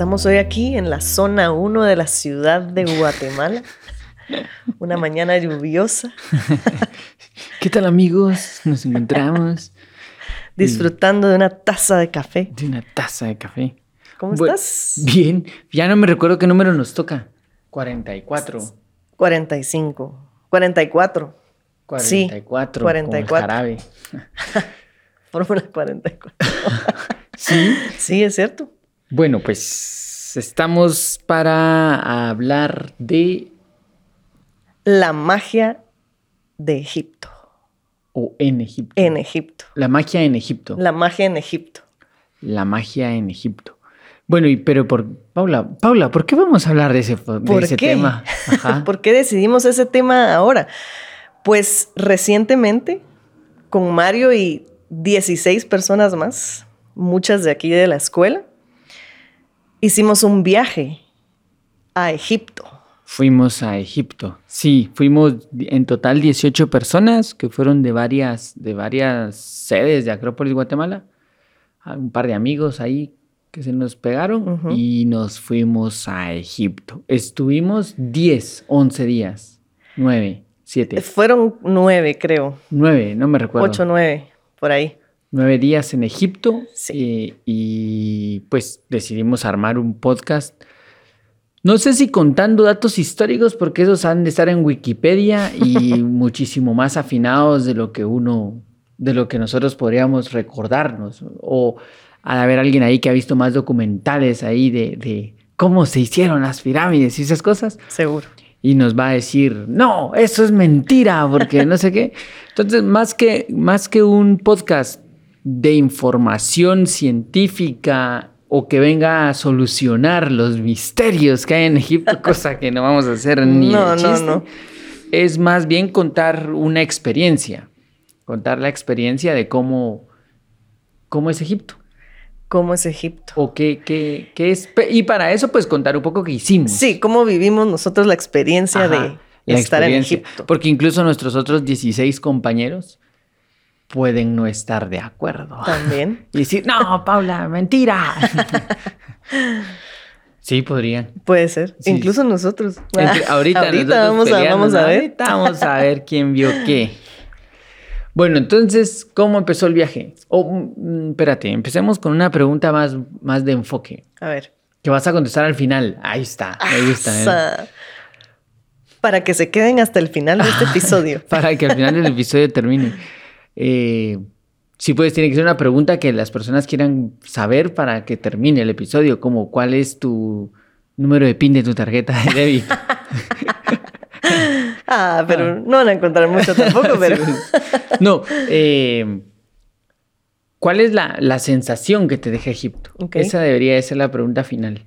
Estamos hoy aquí en la zona 1 de la ciudad de Guatemala. Una mañana lluviosa. ¿Qué tal amigos? Nos encontramos. Disfrutando de una taza de café. De una taza de café. ¿Cómo estás? Bien. Ya no me recuerdo qué número nos toca. 44. 45. 44. 44. Sí, 44. jarabe. Fórmula 44. sí. Sí, es cierto. Bueno, pues estamos para hablar de... La magia de Egipto. O en Egipto. En Egipto. La magia en Egipto. La magia en Egipto. La magia en Egipto. Bueno, y pero por Paula, Paula, ¿por qué vamos a hablar de ese, de ese tema? ¿Por qué decidimos ese tema ahora? Pues recientemente, con Mario y 16 personas más, muchas de aquí de la escuela, hicimos un viaje a Egipto. Fuimos a Egipto. Sí, fuimos en total 18 personas que fueron de varias, de varias sedes de Acrópolis, Guatemala. Un par de amigos ahí que se nos pegaron y nos fuimos a Egipto. Estuvimos 10, 11 días, 9, 7. Fueron 9, creo. 9, no me recuerdo. 8, 9, por ahí. Nueve días en Egipto sí. Eh, y pues decidimos armar un podcast. No sé si contando datos históricos, porque esos han de estar en Wikipedia y muchísimo más afinados de lo que uno, de lo que nosotros podríamos recordarnos. O a haber alguien ahí que ha visto más documentales ahí de, de cómo se hicieron las pirámides y esas cosas. Seguro. Y nos va a decir, no, eso es mentira, porque no sé qué. Entonces, más que, más que un podcast de información científica o que venga a solucionar los misterios que hay en Egipto, cosa que no vamos a hacer ni no, no, no. Es más bien contar una experiencia, contar la experiencia de cómo, cómo es Egipto. ¿Cómo es Egipto? O qué, qué, qué es. Y para eso, pues contar un poco qué hicimos. Sí, cómo vivimos nosotros la experiencia de estar en Egipto. Porque incluso nuestros otros 16 compañeros pueden no estar de acuerdo. También. Y decir, no, Paula, mentira. sí, podrían. Puede ser. Incluso nosotros. ahorita, vamos, a, vamos a ver. Ahorita vamos a ver quién vio qué. Bueno, entonces, ¿cómo empezó el viaje? Oh, espérate, empecemos con una pregunta más, más de enfoque. A ver. Que vas a contestar al final. Ahí está, me gusta. ¿eh? Para que se queden hasta el final de este episodio. Para que al final del episodio termine. Eh, si puedes, tiene que ser una pregunta que las personas quieran saber para que termine el episodio, como cuál es tu número de PIN de tu tarjeta de débito. ah, pero no van a encontrar mucho tampoco, pero... no, eh, ¿cuál es la, sensación que te deja Egipto? Esa debería ser la pregunta final.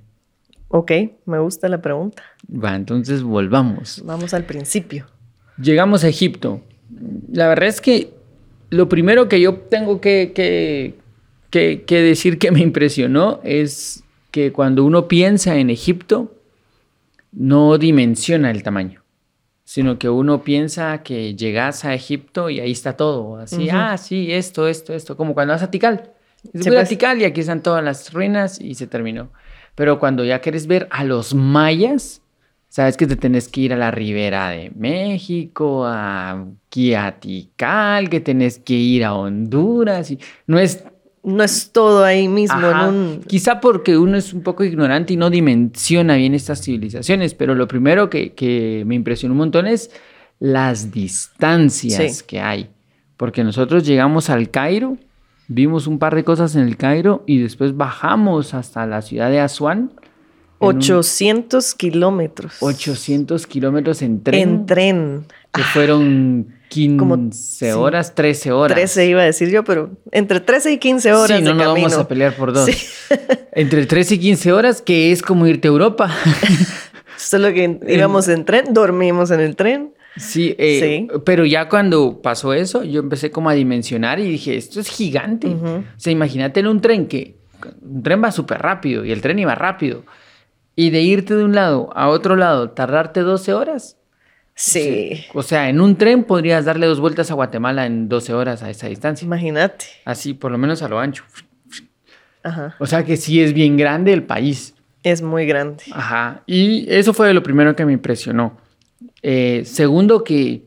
Ok, me gusta la pregunta. Va, entonces volvamos. Vamos al principio. Llegamos a Egipto. La verdad es que lo primero que yo tengo que, que, decir que me impresionó es que cuando uno piensa en Egipto, no dimensiona el tamaño, sino que uno piensa que llegas a Egipto y ahí está todo, así, ah, sí, esto, esto, esto, como cuando vas a Tikal. Se a pues. Tikal y aquí están todas las ruinas y se terminó. Pero cuando ya quieres ver a los mayas, Sabes que te tenés que ir a la ribera de México, a Quiatical, que tenés que ir a Honduras. Y no es no es todo ahí mismo. Quizá porque uno es un poco ignorante y no dimensiona bien estas civilizaciones, pero lo primero que, me impresionó un montón es las distancias que hay. Porque nosotros llegamos al Cairo, vimos un par de cosas en el Cairo y después bajamos hasta la ciudad de Asuán 800 kilómetros. 800 kilómetros en tren. En tren. Que fueron 15 horas, 13 horas. 13 iba a decir yo, pero entre 13 y 15 horas. Sí, no nos vamos a pelear por dos. entre 13 y 15 horas, que es como irte a Europa. Solo que íbamos en tren, dormimos en el tren. Sí, eh, pero ya cuando pasó eso, yo empecé como a dimensionar y dije, esto es gigante. O sea, imagínate en un tren que un tren va súper rápido y el tren iba rápido. Y de irte de un lado a otro lado, tardarte 12 horas. Sí. O sea, en un tren podrías darle dos vueltas a Guatemala en 12 horas a esa distancia. Imagínate. Así, por lo menos a lo ancho. Ajá. O sea que sí es bien grande el país. Es muy grande. Ajá. Y eso fue lo primero que me impresionó. Eh, segundo, que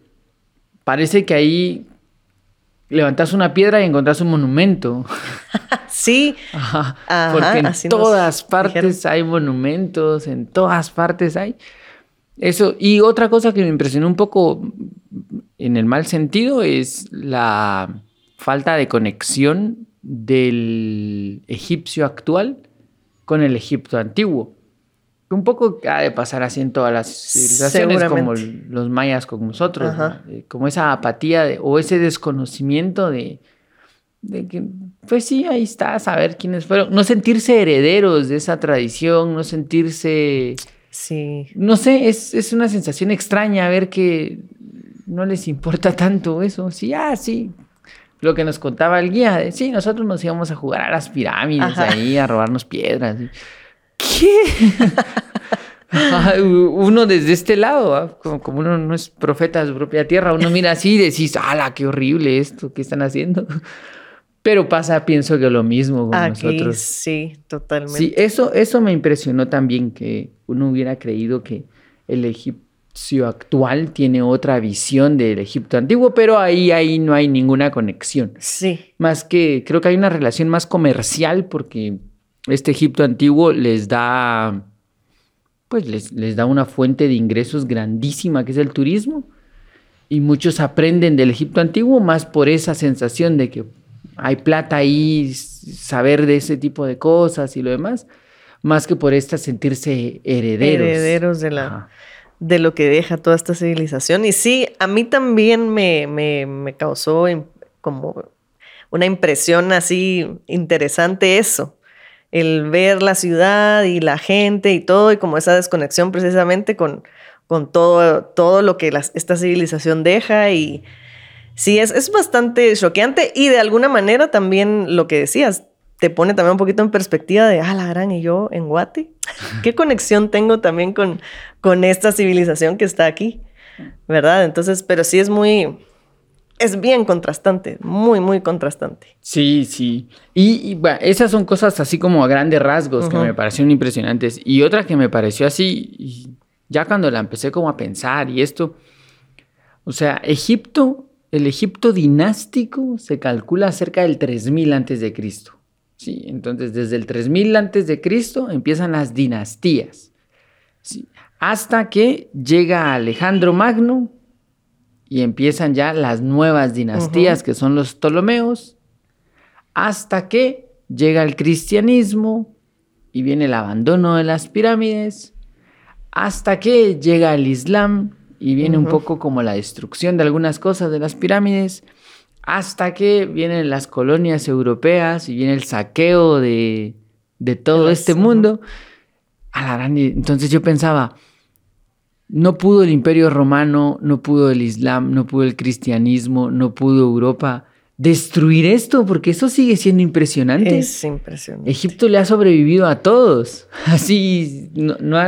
parece que ahí levantas una piedra y encontrás un monumento. sí. Ajá. Porque en todas partes hay monumentos, en todas partes hay. Eso. Y otra cosa que me impresionó un poco en el mal sentido es la falta de conexión del egipcio actual con el Egipto antiguo. Un poco ha de pasar así en todas las civilizaciones, como los mayas con nosotros, eh, como esa apatía o ese desconocimiento de, que, pues sí, ahí está, saber quiénes fueron, no sentirse herederos de esa tradición, no sentirse... Sí. No sé, es, es una sensación extraña ver que no les importa tanto eso. Sí, ah, sí, lo que nos contaba el guía, de, sí, nosotros nos íbamos a jugar a las pirámides ahí, a robarnos piedras. ¿Qué? uno desde este lado, como, uno no es profeta de su propia tierra, uno mira así y decís, ¡ala, qué horrible esto que están haciendo! Pero pasa, pienso que lo mismo con nosotros. Sí, totalmente. Sí, eso, eso me impresionó también, que uno hubiera creído que el Egipto actual tiene otra visión del Egipto antiguo, pero ahí, ahí no hay ninguna conexión. Sí. Más que creo que hay una relación más comercial porque este Egipto antiguo les da, pues les, les da una fuente de ingresos grandísima que es el turismo. Y muchos aprenden del Egipto antiguo más por esa sensación de que hay plata ahí, saber de ese tipo de cosas y lo demás, más que por esta sentirse herederos. Herederos de la de lo que deja toda esta civilización. Y sí, a mí también me, me, causó como una impresión así interesante eso, el ver la ciudad y la gente y todo, y como esa desconexión precisamente con, con todo, todo lo que esta civilización deja y sí, es, es bastante choqueante y de alguna manera también lo que decías, te pone también un poquito en perspectiva de, ah, la gran, y yo en Guate. ¿Qué conexión tengo también con, con esta civilización que está aquí? ¿Verdad? Entonces, pero sí es muy, es bien contrastante, muy, muy contrastante. Sí, sí. Y, bueno, esas son cosas así como a grandes rasgos que me parecieron impresionantes. Y otra que me pareció así, ya cuando la empecé como a pensar y esto, o sea, Egipto, el Egipto dinástico se calcula cerca del 3000 antes de Cristo. Sí, entonces desde el 3000 antes de Cristo empiezan las dinastías. hasta que llega Alejandro Magno y empiezan ya las nuevas dinastías que son los Ptolomeos, hasta que llega el cristianismo y viene el abandono de las pirámides, hasta que llega el Islam y viene un poco como la destrucción de algunas cosas de las pirámides, hasta que vienen las colonias europeas y viene el saqueo de, todo este mundo. Entonces yo pensaba, no pudo el imperio romano, no pudo el islam, no pudo el cristianismo, no pudo Europa destruir esto, porque eso sigue siendo impresionante. Es impresionante. Egipto le ha sobrevivido a todos, así, no,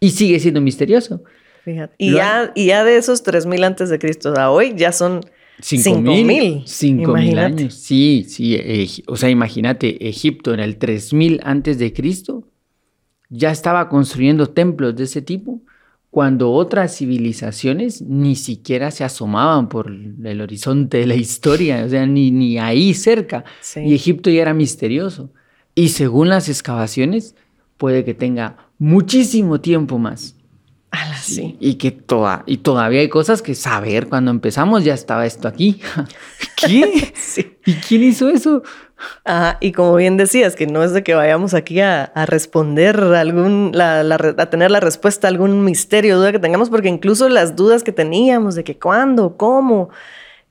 y sigue siendo misterioso. Fíjate. Y, ya, y ya de esos 3.000 antes de Cristo a hoy, ya son Cinco, mil. Cinco mil años. Sí, sí. o sea, imagínate, Egipto en el 3000 antes de Cristo ya estaba construyendo templos de ese tipo cuando otras civilizaciones ni siquiera se asomaban por el horizonte de la historia, o sea, ni, ni ahí cerca. Y Egipto ya era misterioso. Y según las excavaciones, puede que tenga muchísimo tiempo más. Sí. Y que toda, y todavía hay cosas que saber. Cuando empezamos ya estaba esto aquí. ¿Qué? sí. ¿Y quién hizo eso? Ajá, y como bien decías, que no es de que vayamos aquí a, responder algún, a tener la respuesta a algún misterio, duda que tengamos, porque incluso las dudas que teníamos de que cuándo, cómo,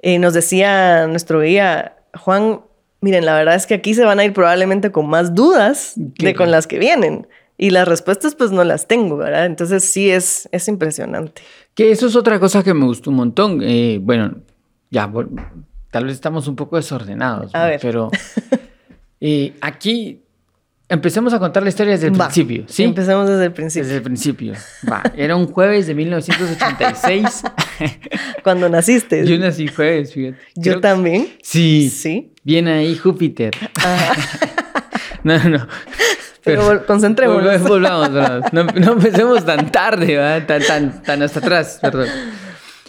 eh, nos decía nuestro guía Juan, miren, la verdad es que aquí se van a ir probablemente con más dudas de con las que vienen. Y las respuestas pues no las tengo, ¿verdad? Entonces sí es, es impresionante. Que eso es otra cosa que me gustó un montón. Eh, bueno, ya, tal vez estamos un poco desordenados, pero eh, aquí empecemos a contar la historia desde el principio, ¿sí? Empecemos desde el principio. Desde el principio. Va, era un jueves de 1986. Cuando naciste. Yo nací jueves, fíjate. Yo también. Sí. Sí. Viene ahí Júpiter. no, no. Pero, concentrémonos. Volvamos, volvamos. No, no, empecemos tan tarde, tan, tan, tan hasta atrás, perdón.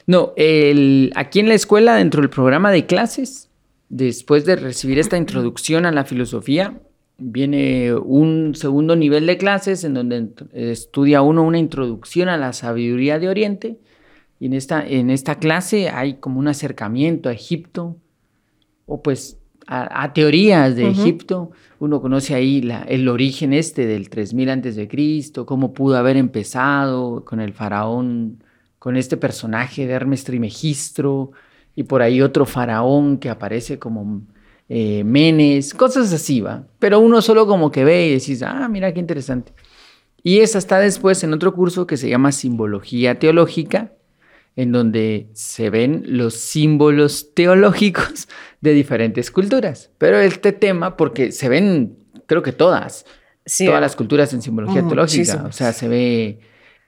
No, el, aquí en la escuela, dentro del programa de clases, después de recibir esta introducción a la filosofía, viene un segundo nivel de clases en donde estudia uno una introducción a la sabiduría de Oriente. Y en esta, en esta clase hay como un acercamiento a Egipto, o pues a, teorías de Egipto. Uno conoce ahí el origen este del 3000 antes de Cristo, cómo pudo haber empezado con el faraón, con este personaje de Hermes Trimegistro, y por ahí otro faraón que aparece como eh, Menes, cosas así, va. Pero uno solo como que ve y decís, ah, mira qué interesante. Y esa está después en otro curso que se llama Simbología Teológica, en donde se ven los símbolos teológicos de diferentes culturas. Pero este tema, porque se ven, creo que todas, todas las culturas en simbología teológica. O sea, se ve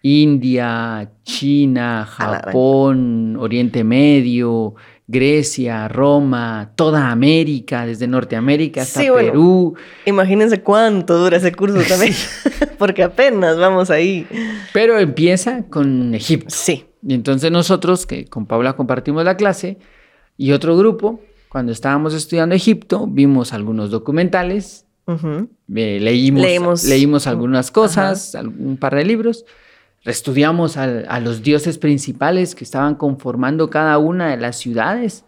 India, China, Japón, Oriente Medio, Grecia, Roma, toda América, desde Norteamérica hasta Perú. imagínense cuánto dura ese curso también, porque apenas vamos ahí. Pero empieza con Egipto. Sí. Y entonces nosotros, que con Paula compartimos la clase, y otro grupo, cuando estábamos estudiando Egipto, vimos algunos documentales, leímos, leímos algunas cosas, un par de libros, estudiamos a, los dioses principales que estaban conformando cada una de las ciudades.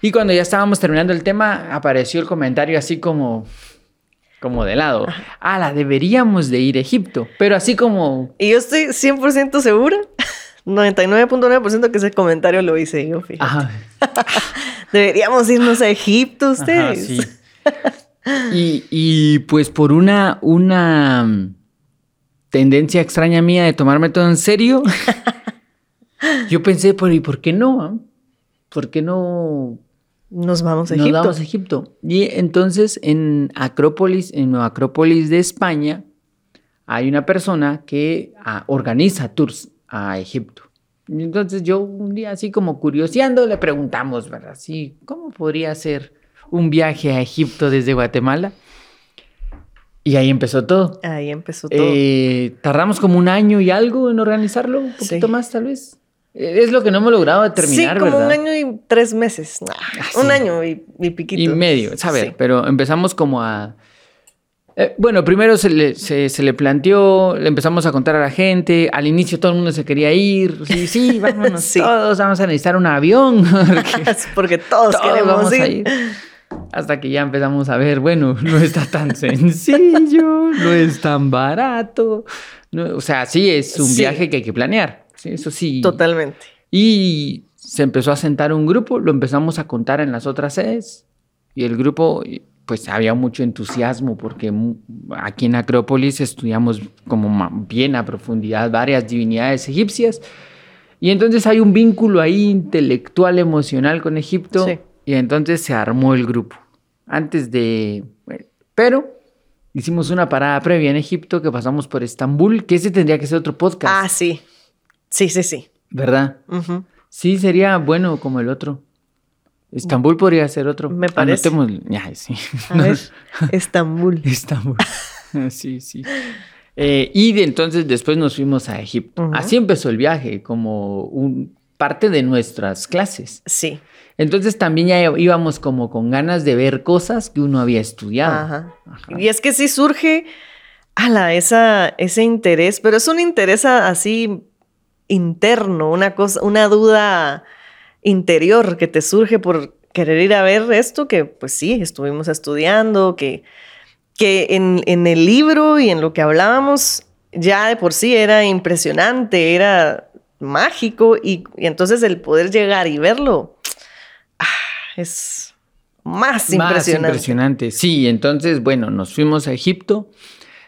Y cuando ya estábamos terminando el tema, apareció el comentario así como, como de lado. Ah, la deberíamos de ir a Egipto. Pero así como... Y yo estoy 100% segura, 99.9% que ese comentario lo hice yo, fíjate. deberíamos irnos a Egipto ustedes. sí. y, y pues por una, una tendencia extraña mía de tomarme todo en serio, yo pensé, ¿y por qué no? ¿Por qué no nos vamos a Egipto? Nos vamos a Egipto. Y entonces en Acrópolis, en Nueva Acrópolis de España, hay una persona que ah, organiza tours a Egipto. Entonces yo un día así como curioseando le preguntamos, ¿verdad? Sí, ¿cómo podría ser un viaje a Egipto desde Guatemala? Y ahí empezó todo. Ahí empezó todo. Eh, tardamos como un año y algo en organizarlo, un poquito más tal vez. Eh, es lo que no hemos logrado determinar, sí, como un año y tres meses. Ah, un año y, piquito. Y medio, ¿sabes? Pero empezamos como a... Eh, bueno, primero se le, se, le, planteó, le empezamos a contar a la gente, al inicio todo el mundo se quería ir, sí, sí, vámonos todos, vamos a necesitar un avión. Porque, todos, queremos ir hasta que ya empezamos a ver, bueno, no está tan sencillo, no es tan barato. o sea, sí, es un viaje que hay que planear. eso sí. Totalmente. Y se empezó a sentar un grupo, lo empezamos a contar en las otras sedes. Y el grupo, pues había mucho entusiasmo porque aquí en Acrópolis estudiamos como bien a profundidad varias divinidades egipcias. Y entonces hay un vínculo ahí intelectual, emocional con Egipto. Sí y entonces se armó el grupo. Antes de... Pero hicimos una parada previa en Egipto que pasamos por Estambul, que ese tendría que ser otro podcast. Ah, sí. Sí, sí, sí. ¿Verdad? Sí, sería bueno como el otro. Estambul podría ser otro. Me parece. Ya, sí. A ver, Estambul. Estambul. sí, sí. Eh, y de entonces después nos fuimos a Egipto. Así empezó el viaje, como un, parte de nuestras clases. Sí. Entonces también ya íbamos como con ganas de ver cosas que uno había estudiado. Ajá. Y es que sí surge, ala, esa, ese interés, pero es un interés así interno, una cosa, una duda interior que te surge por querer ir a ver esto que pues sí, estuvimos estudiando, que, que en, en el libro y en lo que hablábamos ya de por sí era impresionante, era mágico y, y entonces el poder llegar y verlo es más impresionante. Más impresionante, sí. Entonces, bueno, nos fuimos a Egipto.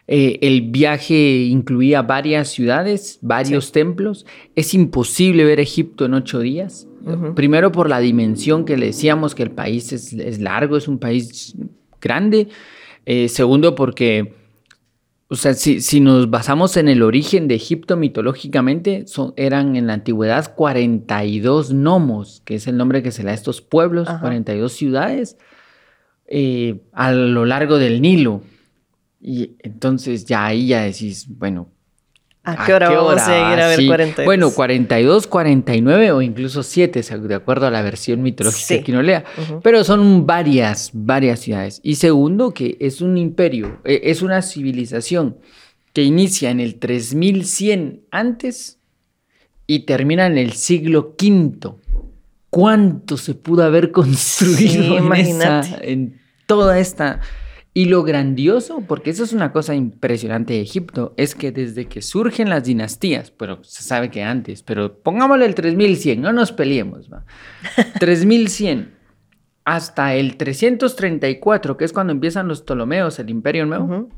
Eh, el viaje incluía varias ciudades, varios templos. Es imposible ver Egipto en ocho días. Primero por la dimensión que le decíamos que el país es, largo, es un país grande. Eh, segundo porque o sea, si, nos basamos en el origen de Egipto mitológicamente, eran en la antigüedad 42 nomos, que es el nombre que se le da a estos pueblos, 42 ciudades, eh, a lo largo del Nilo. Y entonces ya ahí ya decís, bueno, ¿A qué hora vamos a ir a ver Sí. 42? Bueno, 42, 49 o incluso 7, de acuerdo a la versión mitológica Sí. que uno lea. Pero son varias, varias ciudades. Y segundo, que es un imperio, eh, es una civilización que inicia en el 3100 antes y termina en el siglo V. ¿Cuánto se pudo haber construido Sí, en, esa- en toda esta... Y lo grandioso, porque eso es una cosa impresionante de Egipto, es que desde que surgen las dinastías, pero se sabe que antes, pero pongámosle el 3100, no nos peleemos, ¿va? 3100 hasta el 334, que es cuando empiezan los Ptolomeos, el Imperio Nuevo.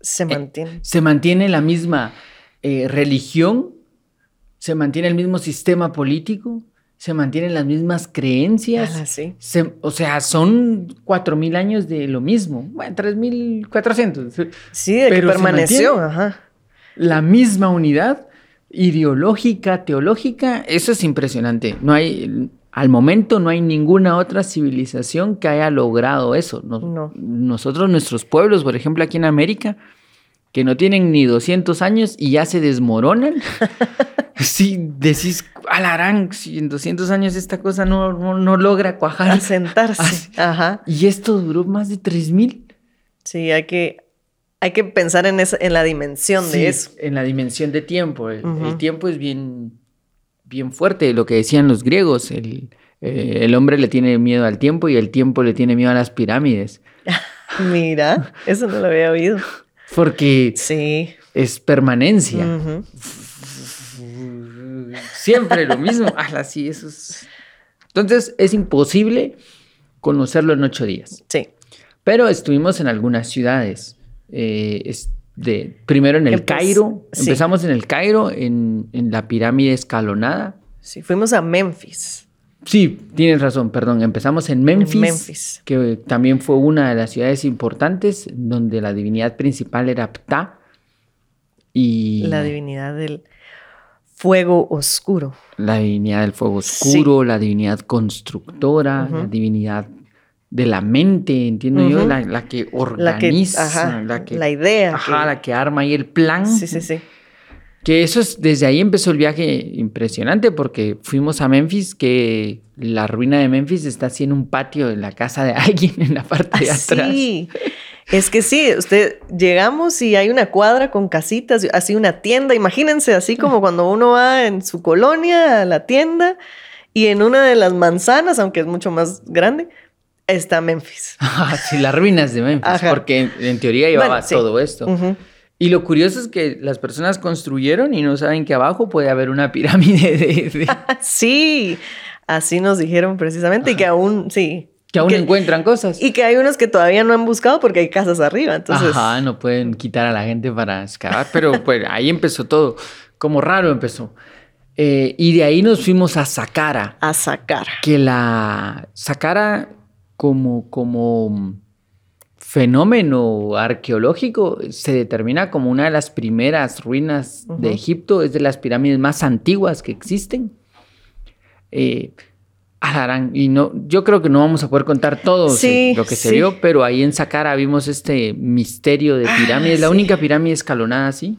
Se Eh, mantiene. se mantiene la misma eh, religión, se mantiene el mismo sistema político, se mantienen las mismas creencias. Ala, sí. se- o sea, son 4.000 años de lo mismo. Bueno, 3.400. Sí, de que Pero se permaneció. Ajá. La misma unidad ideológica, teológica, eso es impresionante. No hay, al momento no hay ninguna otra civilización que haya logrado eso. Nos- No. Nosotros, nuestros pueblos, por ejemplo, aquí en América, que no tienen ni 200 años y ya se desmoronan. sí, decís, alarán, si en 200 años esta cosa no, no, no logra cuajar. Asentarse. Así. Ajá. Y esto duró más de 3000. Sí, hay que, hay que pensar en, esa, en la dimensión Sí, de eso. En la dimensión de tiempo. El, tiempo es bien, bien fuerte, lo que decían los griegos. El, eh, el hombre le tiene miedo al tiempo y el tiempo le tiene miedo a las pirámides. Mira, eso no lo había oído. Porque Sí. es permanencia. Siempre lo mismo. Ala, sí, eso es. Entonces es imposible conocerlo en ocho días. Sí. Pero estuvimos en algunas ciudades. Eh, es de, primero en el Empe- Cairo. sí. Empezamos en el Cairo, en, en la pirámide escalonada. Sí, fuimos a Memphis. Sí, tienes razón, perdón. Empezamos en Memphis, Memphis. que también fue una de las ciudades importantes, donde la divinidad principal era Ptah. Y La divinidad del fuego oscuro. la divinidad del fuego oscuro, la divinidad constructora, la divinidad de la mente, entiendo yo, la, la que La que, organiza, ajá, la que, la idea. ajá, que- la que arma ahí el plan. Sí, sí, sí. Que eso es, desde ahí empezó el viaje impresionante porque fuimos a Memphis, que la ruina de Memphis está así en un patio de la casa de alguien en la parte de atrás. Sí. Es que sí, usted llegamos y hay una cuadra con casitas, así una tienda. Imagínense, así como cuando uno va en su colonia a la tienda y en una de las manzanas, aunque es mucho más grande, está Memphis. Ah, sí, las ruinas de Memphis, Ajá. porque en, en teoría llevaba Bueno, sí. todo esto. Y lo curioso es que las personas construyeron y no saben que abajo puede haber una pirámide de, de- Sí, así nos dijeron precisamente y que aún, sí. que aún que- encuentran cosas. Y que hay unos que todavía no han buscado porque hay casas arriba. Entonces, Ajá, no pueden quitar a la gente para excavar, pero pues ahí empezó todo. Como raro empezó. Eh, y de ahí nos fuimos a Saqqara. a sacar. que la Saqqara como, como fenómeno arqueológico se determina como una de las primeras ruinas de. Egipto, es de las pirámides más antiguas que existen. Eh, alarán, y no, yo creo que no vamos a poder contar todo Sí, lo que se vio, pero ahí en Saqqara vimos este misterio de Ah, pirámides, la sí. única pirámide escalonada así,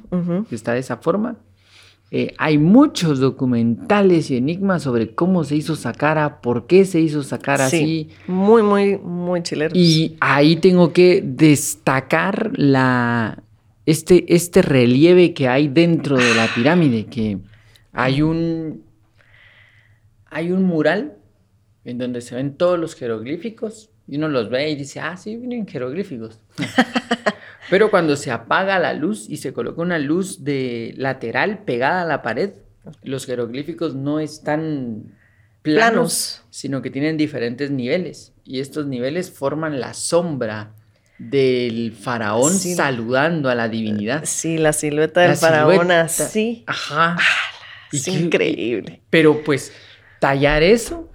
que está de esa forma. Eh, hay muchos documentales y enigmas sobre cómo se hizo Saqqara, por qué se hizo Saqqara Sí, así. muy, muy, muy chileros. Y ahí tengo que destacar la, este, este relieve que hay dentro de la pirámide, que hay un, hay un mural en donde se ven todos los jeroglíficos y uno los ve y dice, ah, sí, vienen jeroglíficos. Pero cuando se apaga la luz y se coloca una luz de lateral pegada a la pared, los jeroglíficos no están planos, Planos. sino que tienen diferentes niveles. Y estos niveles forman la sombra del faraón Sí. saludando a la divinidad. Sí, la silueta del La faraón así. Ajá. Y Es que- increíble. Pero pues tallar eso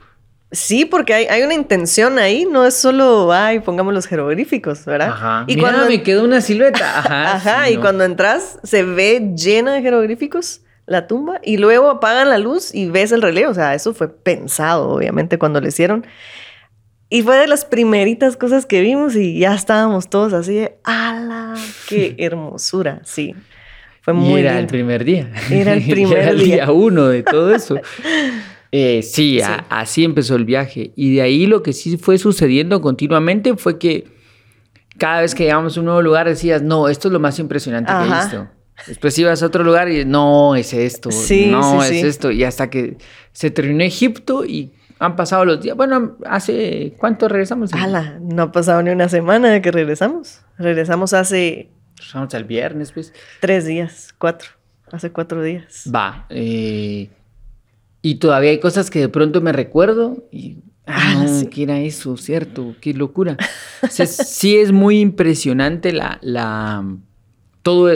Sí, porque hay, hay una intención ahí, no es solo, ay, pongamos los jeroglíficos, ¿verdad? Ajá. Y Mira, cuando, me quedó una silueta. Ajá. ajá, sí, y no. cuando entras, se ve llena de jeroglíficos la tumba y luego apagan la luz y ves el relevo. O sea, eso fue pensado, obviamente, cuando lo hicieron. Y fue de las primeritas cosas que vimos y ya estábamos todos así de, ¡ala! ¡Qué hermosura! Sí. Fue muy y era el primer día. Era el primer era el día. uno de todo eso. Eh, sí, así empezó el viaje. Y de ahí lo que sí fue sucediendo continuamente fue que cada vez que llegamos a un nuevo lugar decías, no, esto es lo más impresionante que he visto. Después ibas a otro lugar y no, es esto, no, es esto. Y hasta que se terminó Egipto y han pasado los días. Bueno, ¿hace cuánto regresamos? Ala, no ha pasado ni una semana de que regresamos. Regresamos hace... Regresamos el viernes, pues. Tres días, cuatro. Hace cuatro días. Va. Eh, y todavía hay cosas que de pronto me recuerdo y... Ah, ah ¿qué era eso? ¿Cierto? Qué locura. sí es muy impresionante la... la todo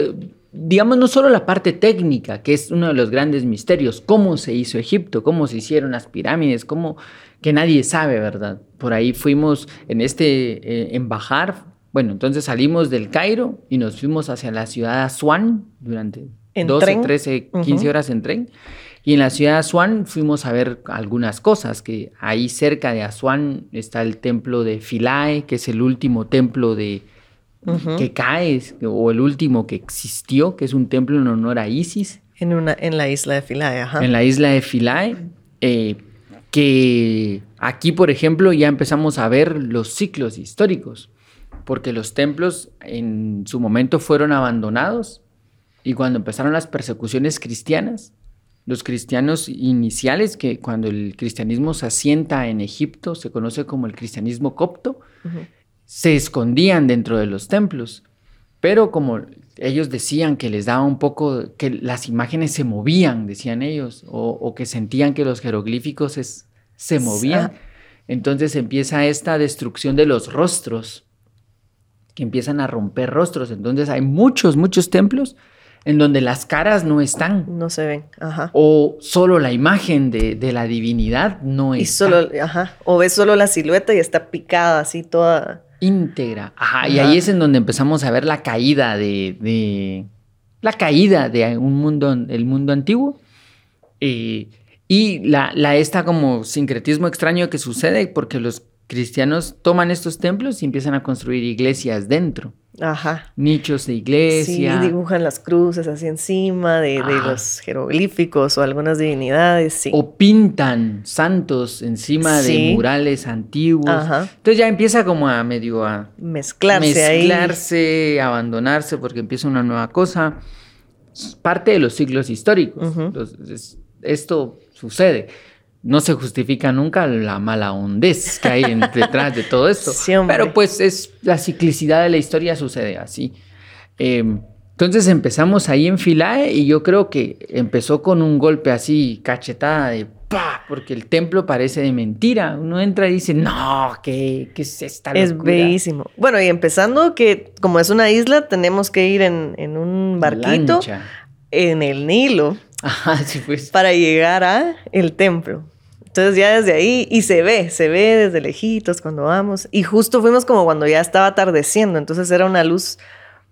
digamos, no solo la parte técnica, que es uno de los grandes misterios, cómo se hizo Egipto, cómo se hicieron las pirámides, cómo que nadie sabe, ¿verdad? Por ahí fuimos en este, eh, bajar, bueno, entonces salimos del Cairo y nos fuimos hacia la ciudad de Asuán durante 12, 13, 15 horas en tren. Y en la ciudad de Asuán fuimos a ver algunas cosas, que ahí cerca de Asuán está el templo de Philae, que es el último templo de, que cae, o el último que existió, que es un templo en honor a Isis. En, una, en la isla de Philae, ajá. En la isla de Philae, eh, que aquí, por ejemplo, ya empezamos a ver los ciclos históricos, porque los templos en su momento fueron abandonados y cuando empezaron las persecuciones cristianas, los cristianos iniciales, que cuando el cristianismo se asienta en Egipto, se conoce como el cristianismo copto, se escondían dentro de los templos. Pero como ellos decían que les daba un poco, que las imágenes se movían, decían ellos, o, que sentían que los jeroglíficos se movían, entonces empieza esta destrucción de los rostros, que empiezan a romper rostros. Entonces hay muchos, muchos templos en donde las caras no están. No se ven, ajá. O solo la imagen de, la divinidad no está. Y solo, ajá. O ves solo la silueta y está picada así toda. Íntegra. Ajá. Y ahí es en donde empezamos a ver la caída de. la caída de un mundo, el mundo antiguo. Eh, y la, la esta como sincretismo extraño que sucede porque los cristianos toman estos templos y empiezan a construir iglesias dentro. Ajá. Nichos de iglesia. Sí, dibujan las cruces así encima de, los jeroglíficos o algunas divinidades, sí. O pintan santos encima de murales antiguos. Ajá. Entonces ya empieza como a medio a mezclarse, mezclarse abandonarse porque empieza una nueva cosa. Parte de los siglos históricos. esto sucede no se justifica nunca la mala hondez que hay detrás de todo esto. pero pues es la ciclicidad de la historia sucede así. Em, entonces empezamos ahí en Filae y yo creo que empezó con un golpe así, cachetada de pa, porque el templo parece de mentira. Uno entra y dice, no, ¿qué, qué es esta locura? Es bellísimo. Bueno, y empezando que como es una isla, tenemos que ir en, un barquito en el Nilo. pues. Para llegar a el templo. Entonces ya desde ahí, y se ve, se ve desde lejitos cuando vamos. Y justo fuimos como cuando ya estaba atardeciendo, entonces era una luz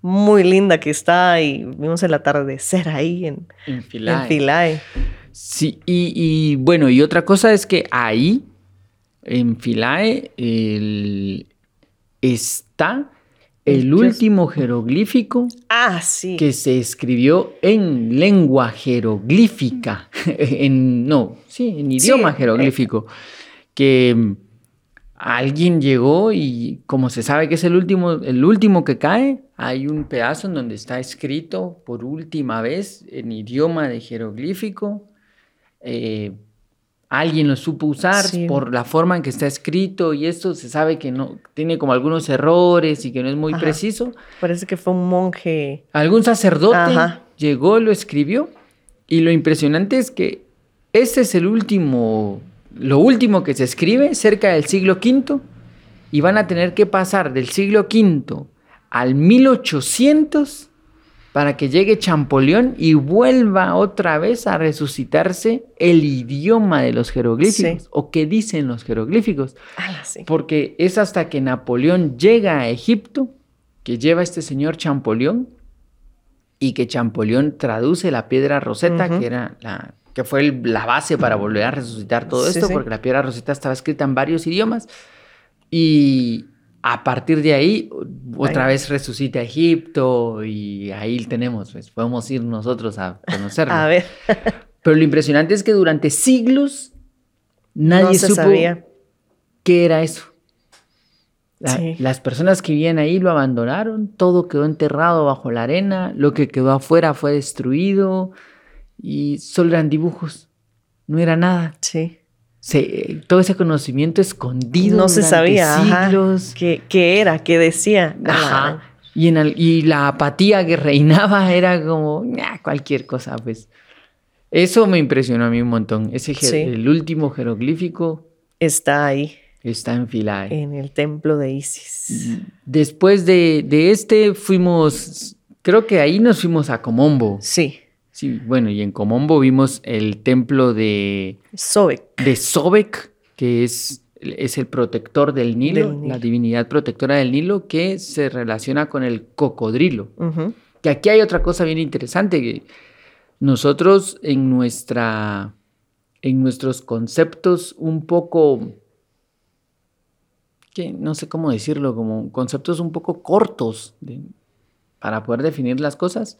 muy linda que está y vimos el atardecer ahí en, en Philae. Sí, y, bueno, y otra cosa es que ahí, en Philae, está el último jeroglífico ah, sí. que se escribió en lengua jeroglífica, en, no, sí, en idioma jeroglífico, que mm, alguien llegó y como se sabe que es el último, el último que cae, hay un pedazo en donde está escrito por última vez en idioma de jeroglífico. Eh, alguien lo supo usar por la forma en que está escrito y esto se sabe que no tiene como algunos errores y que no es muy preciso. Parece que fue un monje. Algún sacerdote llegó, lo escribió y lo impresionante es que este es el último, lo último que se escribe cerca del siglo V y van a tener que pasar del siglo V al 1800 para que llegue Champollion y vuelva otra vez a resucitarse el idioma de los jeroglíficos o qué dicen los jeroglíficos. Porque es hasta que Napoleón llega a Egipto que lleva este señor Champollion y que Champollion traduce la piedra roseta, que era la que fue la base para volver a resucitar todo esto, porque la piedra roseta estaba escrita en varios idiomas. Y a partir de ahí, otra vez resucita Egipto y ahí tenemos, pues podemos ir nosotros a conocerlo. a ver. Pero lo impresionante es que durante siglos nadie supo sabía. qué era eso. Las personas que vivían ahí lo abandonaron, todo quedó enterrado bajo la arena, lo que quedó afuera fue destruido y solo eran dibujos, no era nada. Sí. Todo ese conocimiento escondido. No se sabía siglos. ¿Qué, era? ¿Qué decía? Ajá. Y, en y la apatía que reinaba era como cualquier cosa, pues. Eso me impresionó a mí un montón. Ese el último jeroglífico está ahí. Está en Philae. En el templo de Isis. Después de, este fuimos, creo que ahí nos fuimos a Comombo. Sí. Sí, bueno, y en Comombo vimos el templo de... Sobek. De Sobek, que es, es el protector del Nilo, la divinidad protectora del Nilo, que se relaciona con el cocodrilo. Que aquí hay otra cosa bien interesante, que nosotros en nuestra... En nuestros conceptos un poco que no sé cómo decirlo, como conceptos un poco cortos para poder definir las cosas.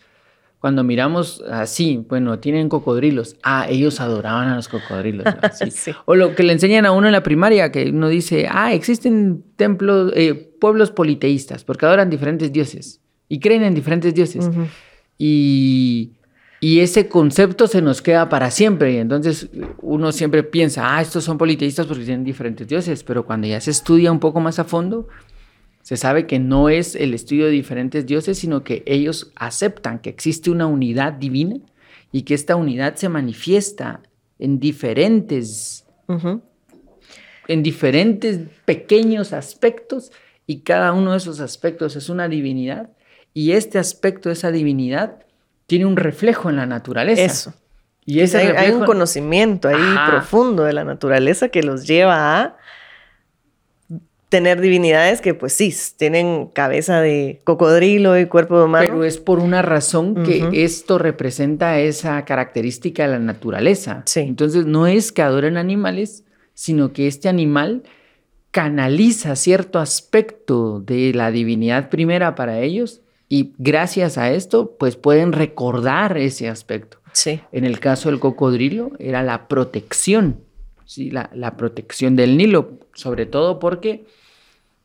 Cuando miramos así, bueno, tienen cocodrilos. Ah, ellos adoraban a los cocodrilos. O lo que le enseñan a uno en la primaria, que uno dice, ah, existen templos, eh, pueblos politeístas, porque adoran diferentes dioses y creen en diferentes dioses. Y y ese concepto se nos queda para siempre. Y entonces uno siempre piensa, ah, estos son politeístas porque tienen diferentes dioses. Pero cuando ya se estudia un poco más a fondo, se sabe que no es el estudio de diferentes dioses, sino que ellos aceptan que existe una unidad divina y que esta unidad se manifiesta en diferentes, en diferentes pequeños aspectos y cada uno de esos aspectos es una divinidad y este aspecto de esa divinidad tiene un reflejo en la naturaleza. Eso. Y ese hay, un conocimiento ahí profundo de la naturaleza que los lleva a tener divinidades que pues sí, tienen cabeza de cocodrilo y cuerpo de humano. Pero es por una razón que esto representa esa característica de la naturaleza. Sí. Entonces no es que adoren animales, sino que este animal canaliza cierto aspecto de la divinidad primera para ellos y gracias a esto, pues pueden recordar ese aspecto. Sí. En el caso del cocodrilo, era la protección, ¿sí? la, protección del Nilo, sobre todo porque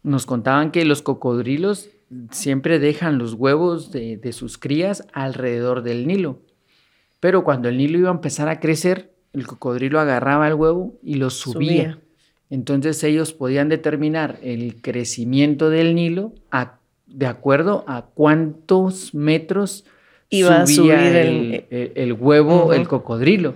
nos contaban que los cocodrilos siempre dejan los huevos de, sus crías alrededor del Nilo. Pero cuando el Nilo iba a empezar a crecer, el cocodrilo agarraba el huevo y lo subía. Entonces ellos podían determinar el crecimiento del Nilo a de acuerdo a cuántos metros iba a subir el, huevo, el cocodrilo.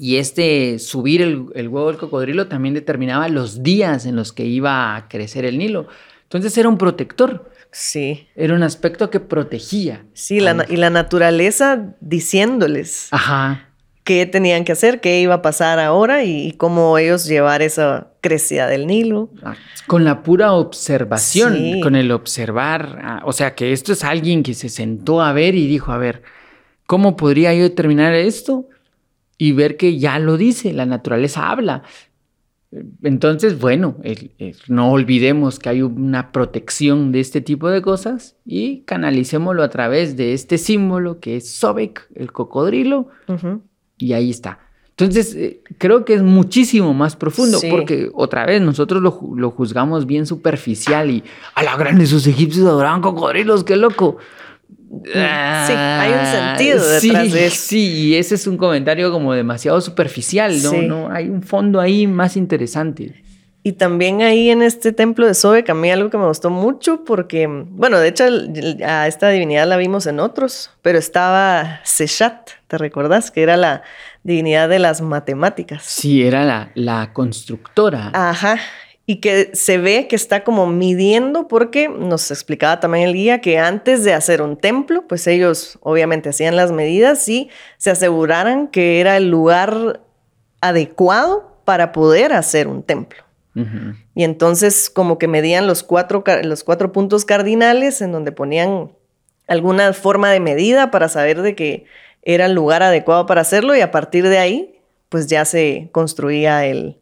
Y este subir el, huevo del cocodrilo también determinaba los días en los que iba a crecer el Nilo. Entonces era un protector. Sí. Era un aspecto que protegía. Sí, y la naturaleza diciéndoles. Ajá qué tenían que hacer, qué iba a pasar ahora y, cómo ellos llevar esa crecida del Nilo. Ah, con la pura observación, con el observar, ah, o sea que esto es alguien que se sentó a ver y dijo, a ver, ¿cómo podría yo determinar esto? Y ver que ya lo dice, la naturaleza habla. Entonces, bueno, no olvidemos que hay una protección de este tipo de cosas y canalicémoslo a través de este símbolo que es Sobek, el cocodrilo, y ahí está. Entonces, eh, creo que es muchísimo más profundo, porque otra vez nosotros lo, lo, juzgamos bien superficial y a la grande sus egipcios adoraban cocodrilos, qué loco. Sí, hay un sentido detrás sí, de eso. Sí, y ese es un comentario como demasiado superficial, ¿no? ¿no? Hay un fondo ahí más interesante. Y también ahí en este templo de Sobe, a mí algo que me gustó mucho porque, bueno, de hecho a esta divinidad la vimos en otros, pero estaba Seshat, ¿te recordás? Que era la divinidad de las matemáticas. Sí, era la, la constructora. Ajá, y que se ve que está como midiendo porque nos explicaba también el guía que antes de hacer un templo, pues ellos obviamente hacían las medidas y se aseguraran que era el lugar adecuado para poder hacer un templo. Y entonces como que medían los cuatro, los cuatro puntos cardinales en donde ponían alguna forma de medida para saber de que era el lugar adecuado para hacerlo y a partir de ahí pues ya se construía el,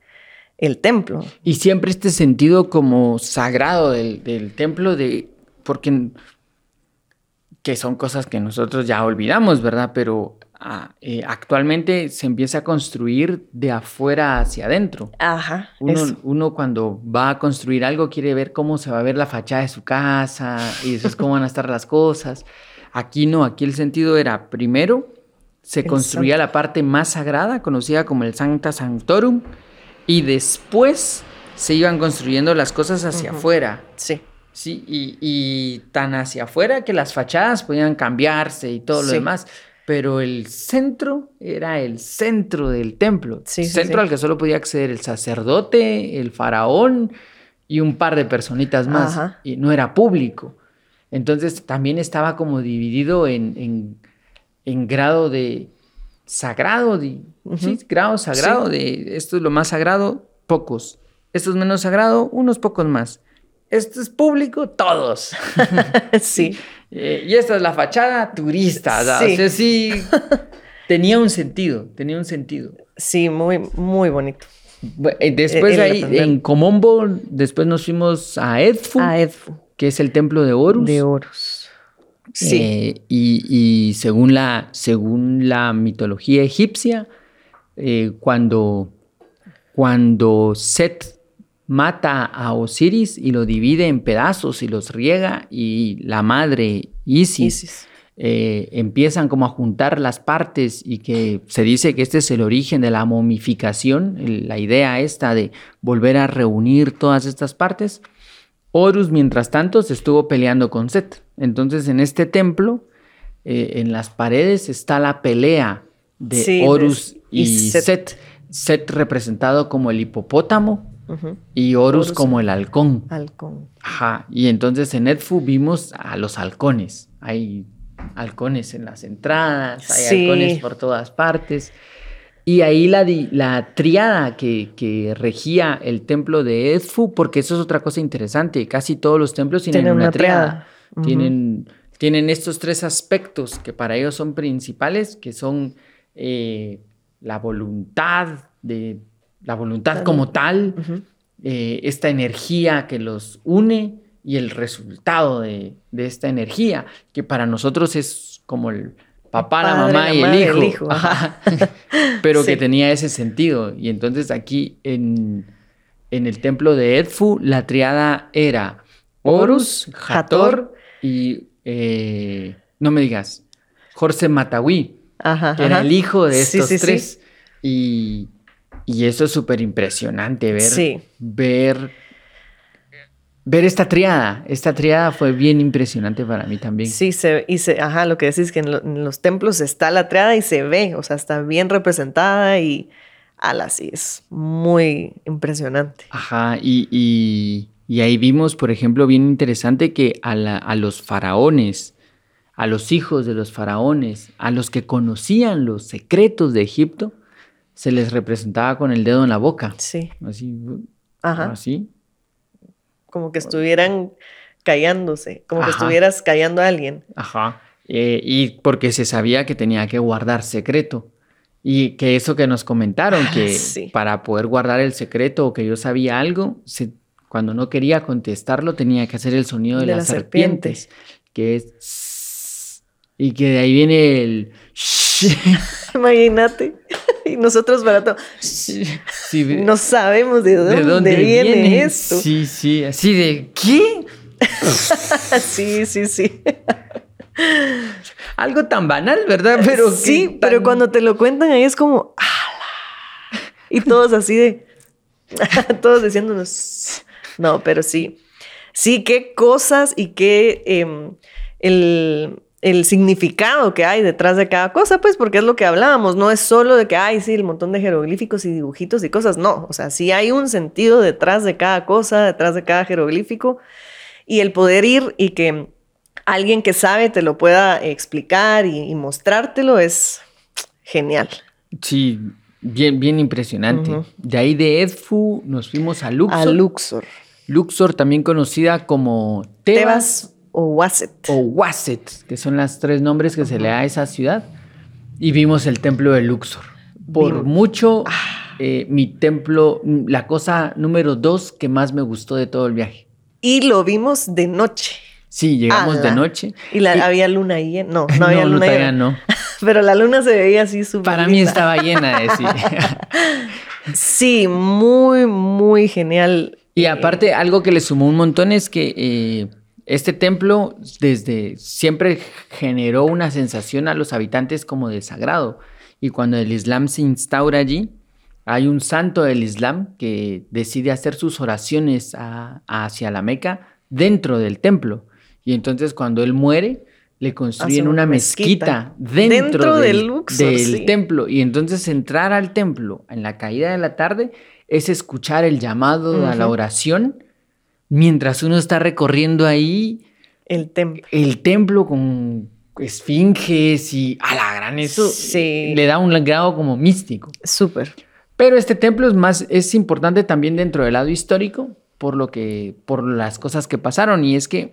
el templo. Y siempre este sentido como sagrado del, del templo, de, porque que son cosas que nosotros ya olvidamos, ¿verdad? Pero ah, eh, actualmente se empieza a construir de afuera hacia adentro. Ajá. Uno, eso. uno cuando va a construir algo quiere ver cómo se va a ver la fachada de su casa y después cómo van a estar las cosas. Aquí no, aquí el sentido era primero se El construía la parte más sagrada, conocida como el Sancta Sanctorum, y después se iban construyendo las cosas hacia afuera. Sí. Sí, y, y tan hacia afuera que las fachadas podían cambiarse y todo lo demás. Pero el centro era el centro del templo. Sí, centro sí. al que solo podía acceder el sacerdote, el faraón y un par de personitas más. Ajá. Y no era público. Entonces también estaba como dividido en, en- en grado de sagrado, de, sí, grado sagrado, Sí. de esto es lo más sagrado, pocos. Esto es menos sagrado, unos pocos más. Esto es público, todos. sí. Eh, y esta es la fachada turista. Sí. O sea, sí, tenía un sentido, tenía un sentido. Sí, muy, muy bonito. Eh, Después El ahí, aprender. en Comombo, después nos fuimos a Edfu, A Edfu. que es el templo de Horus. De Horus. Sí. Eh, y, y según, la, según la mitología egipcia, eh, cuando, cuando Set mata a Osiris y lo divide en pedazos y los riega, y la madre Isis, Isis. eh, empiezan como a juntar las partes y que se dice que este es el origen de la momificación, la idea esta de volver a reunir todas estas partes. Horus, mientras tanto, se estuvo peleando con Set. Entonces, en este templo, eh, en las paredes está la pelea de Sí, de- Horus y, y Set. Set. Set representado como el hipopótamo y Horus, Horus. como el halcón. Halcón. Ajá. Y entonces en Edfu vimos a los halcones. Hay halcones en las entradas, hay Sí. halcones por todas partes. Y ahí la, la triada que, que regía el templo de Edfu, porque eso es otra cosa interesante, casi todos los templos tienen Tienen una, una triada. tienen, tienen estos tres aspectos que para ellos son principales, que son eh, la voluntad, de, la voluntad como tal, eh, esta energía que los une y el resultado de, de esta energía, que para nosotros es como el papá, la mamá la y el hijo, el hijo, Ajá. pero que tenía ese sentido. Y entonces aquí en, en el templo de Edfu, la triada era Horus, Hathor y, eh, no me digas, Jorge Matawi Ajá. que era el hijo de estos sí, sí. tres. Y, y eso es súper impresionante ver, ver, ver esta triada. Esta triada fue bien impresionante para mí también. Sí, se, y se, ajá, lo que decís que en, lo- en los templos está la triada y se ve, o sea, está bien representada y ala, sí, es muy impresionante. Ajá, y, y- y ahí vimos, por ejemplo, bien interesante que a, la- a los faraones, a los hijos de los faraones, a los que conocían los secretos de Egipto, se les representaba con el dedo en la boca. Sí, Así, ajá, así. Como que estuvieran callándose, como que estuvieras callando a alguien. Ajá. Eh, y porque se sabía que tenía que guardar secreto. Y que eso que nos comentaron, Ah, que sí. para poder guardar el secreto o que yo sabía algo, se- cuando no quería contestarlo tenía que hacer el sonido de, De las la serpiente. serpientes, que es... Y que de ahí viene el... Imagínate. Y nosotros. Sí, No sabemos de dónde, ¿De dónde viene, viene? esto. Sí, sí, así de... ¿Qué? sí, sí, sí. Algo tan banal, ¿verdad? Pero sí, pero cuando te lo cuentan ahí es como, ¡ala! Y todos así de, todos diciéndonos, no, pero sí. Sí, qué cosas y qué em, el, el significado que hay detrás de cada cosa, pues porque es lo que hablábamos, no es solo de que hay, sí, el montón de jeroglíficos y dibujitos y cosas, no, o sea, sí hay un sentido detrás de cada cosa, detrás de cada jeroglífico y el poder ir y que alguien que sabe te lo pueda explicar y, y mostrártelo es genial. Sí, bien, bien impresionante. De ahí de Edfu nos fuimos a Luxor. A Luxor. Luxor, también conocida como Tebas, Tebas o Wasset. o Wasset, que son las tres nombres que se le da a esa ciudad. Y vimos el templo de Luxor. Por mucho, eh, mi templo, la cosa número dos que más me gustó de todo el viaje. Y lo vimos de noche. Sí, llegamos de noche. Y, la, había luna ahí. No, no había luna llena. No. Pero la luna se veía así súper. Para mí estaba llena de sí. sí, muy, muy genial. Y aparte, algo que le sumó un montón es que eh, este templo desde siempre generó una sensación a los habitantes como de sagrado. Y cuando el Islam se instaura allí, hay un santo del Islam que decide hacer sus oraciones hacia la Meca dentro del templo. Y entonces cuando él muere, le construyen una, mezquita, dentro, del, templo. Y entonces entrar al templo en la caída de la tarde es escuchar el llamado a la oración mientras uno está recorriendo ahí el templo. El templo con esfinges y a la gran eso le da un grado como místico. Súper. Pero este templo es más es importante también dentro del lado histórico por lo que por las cosas que pasaron y es que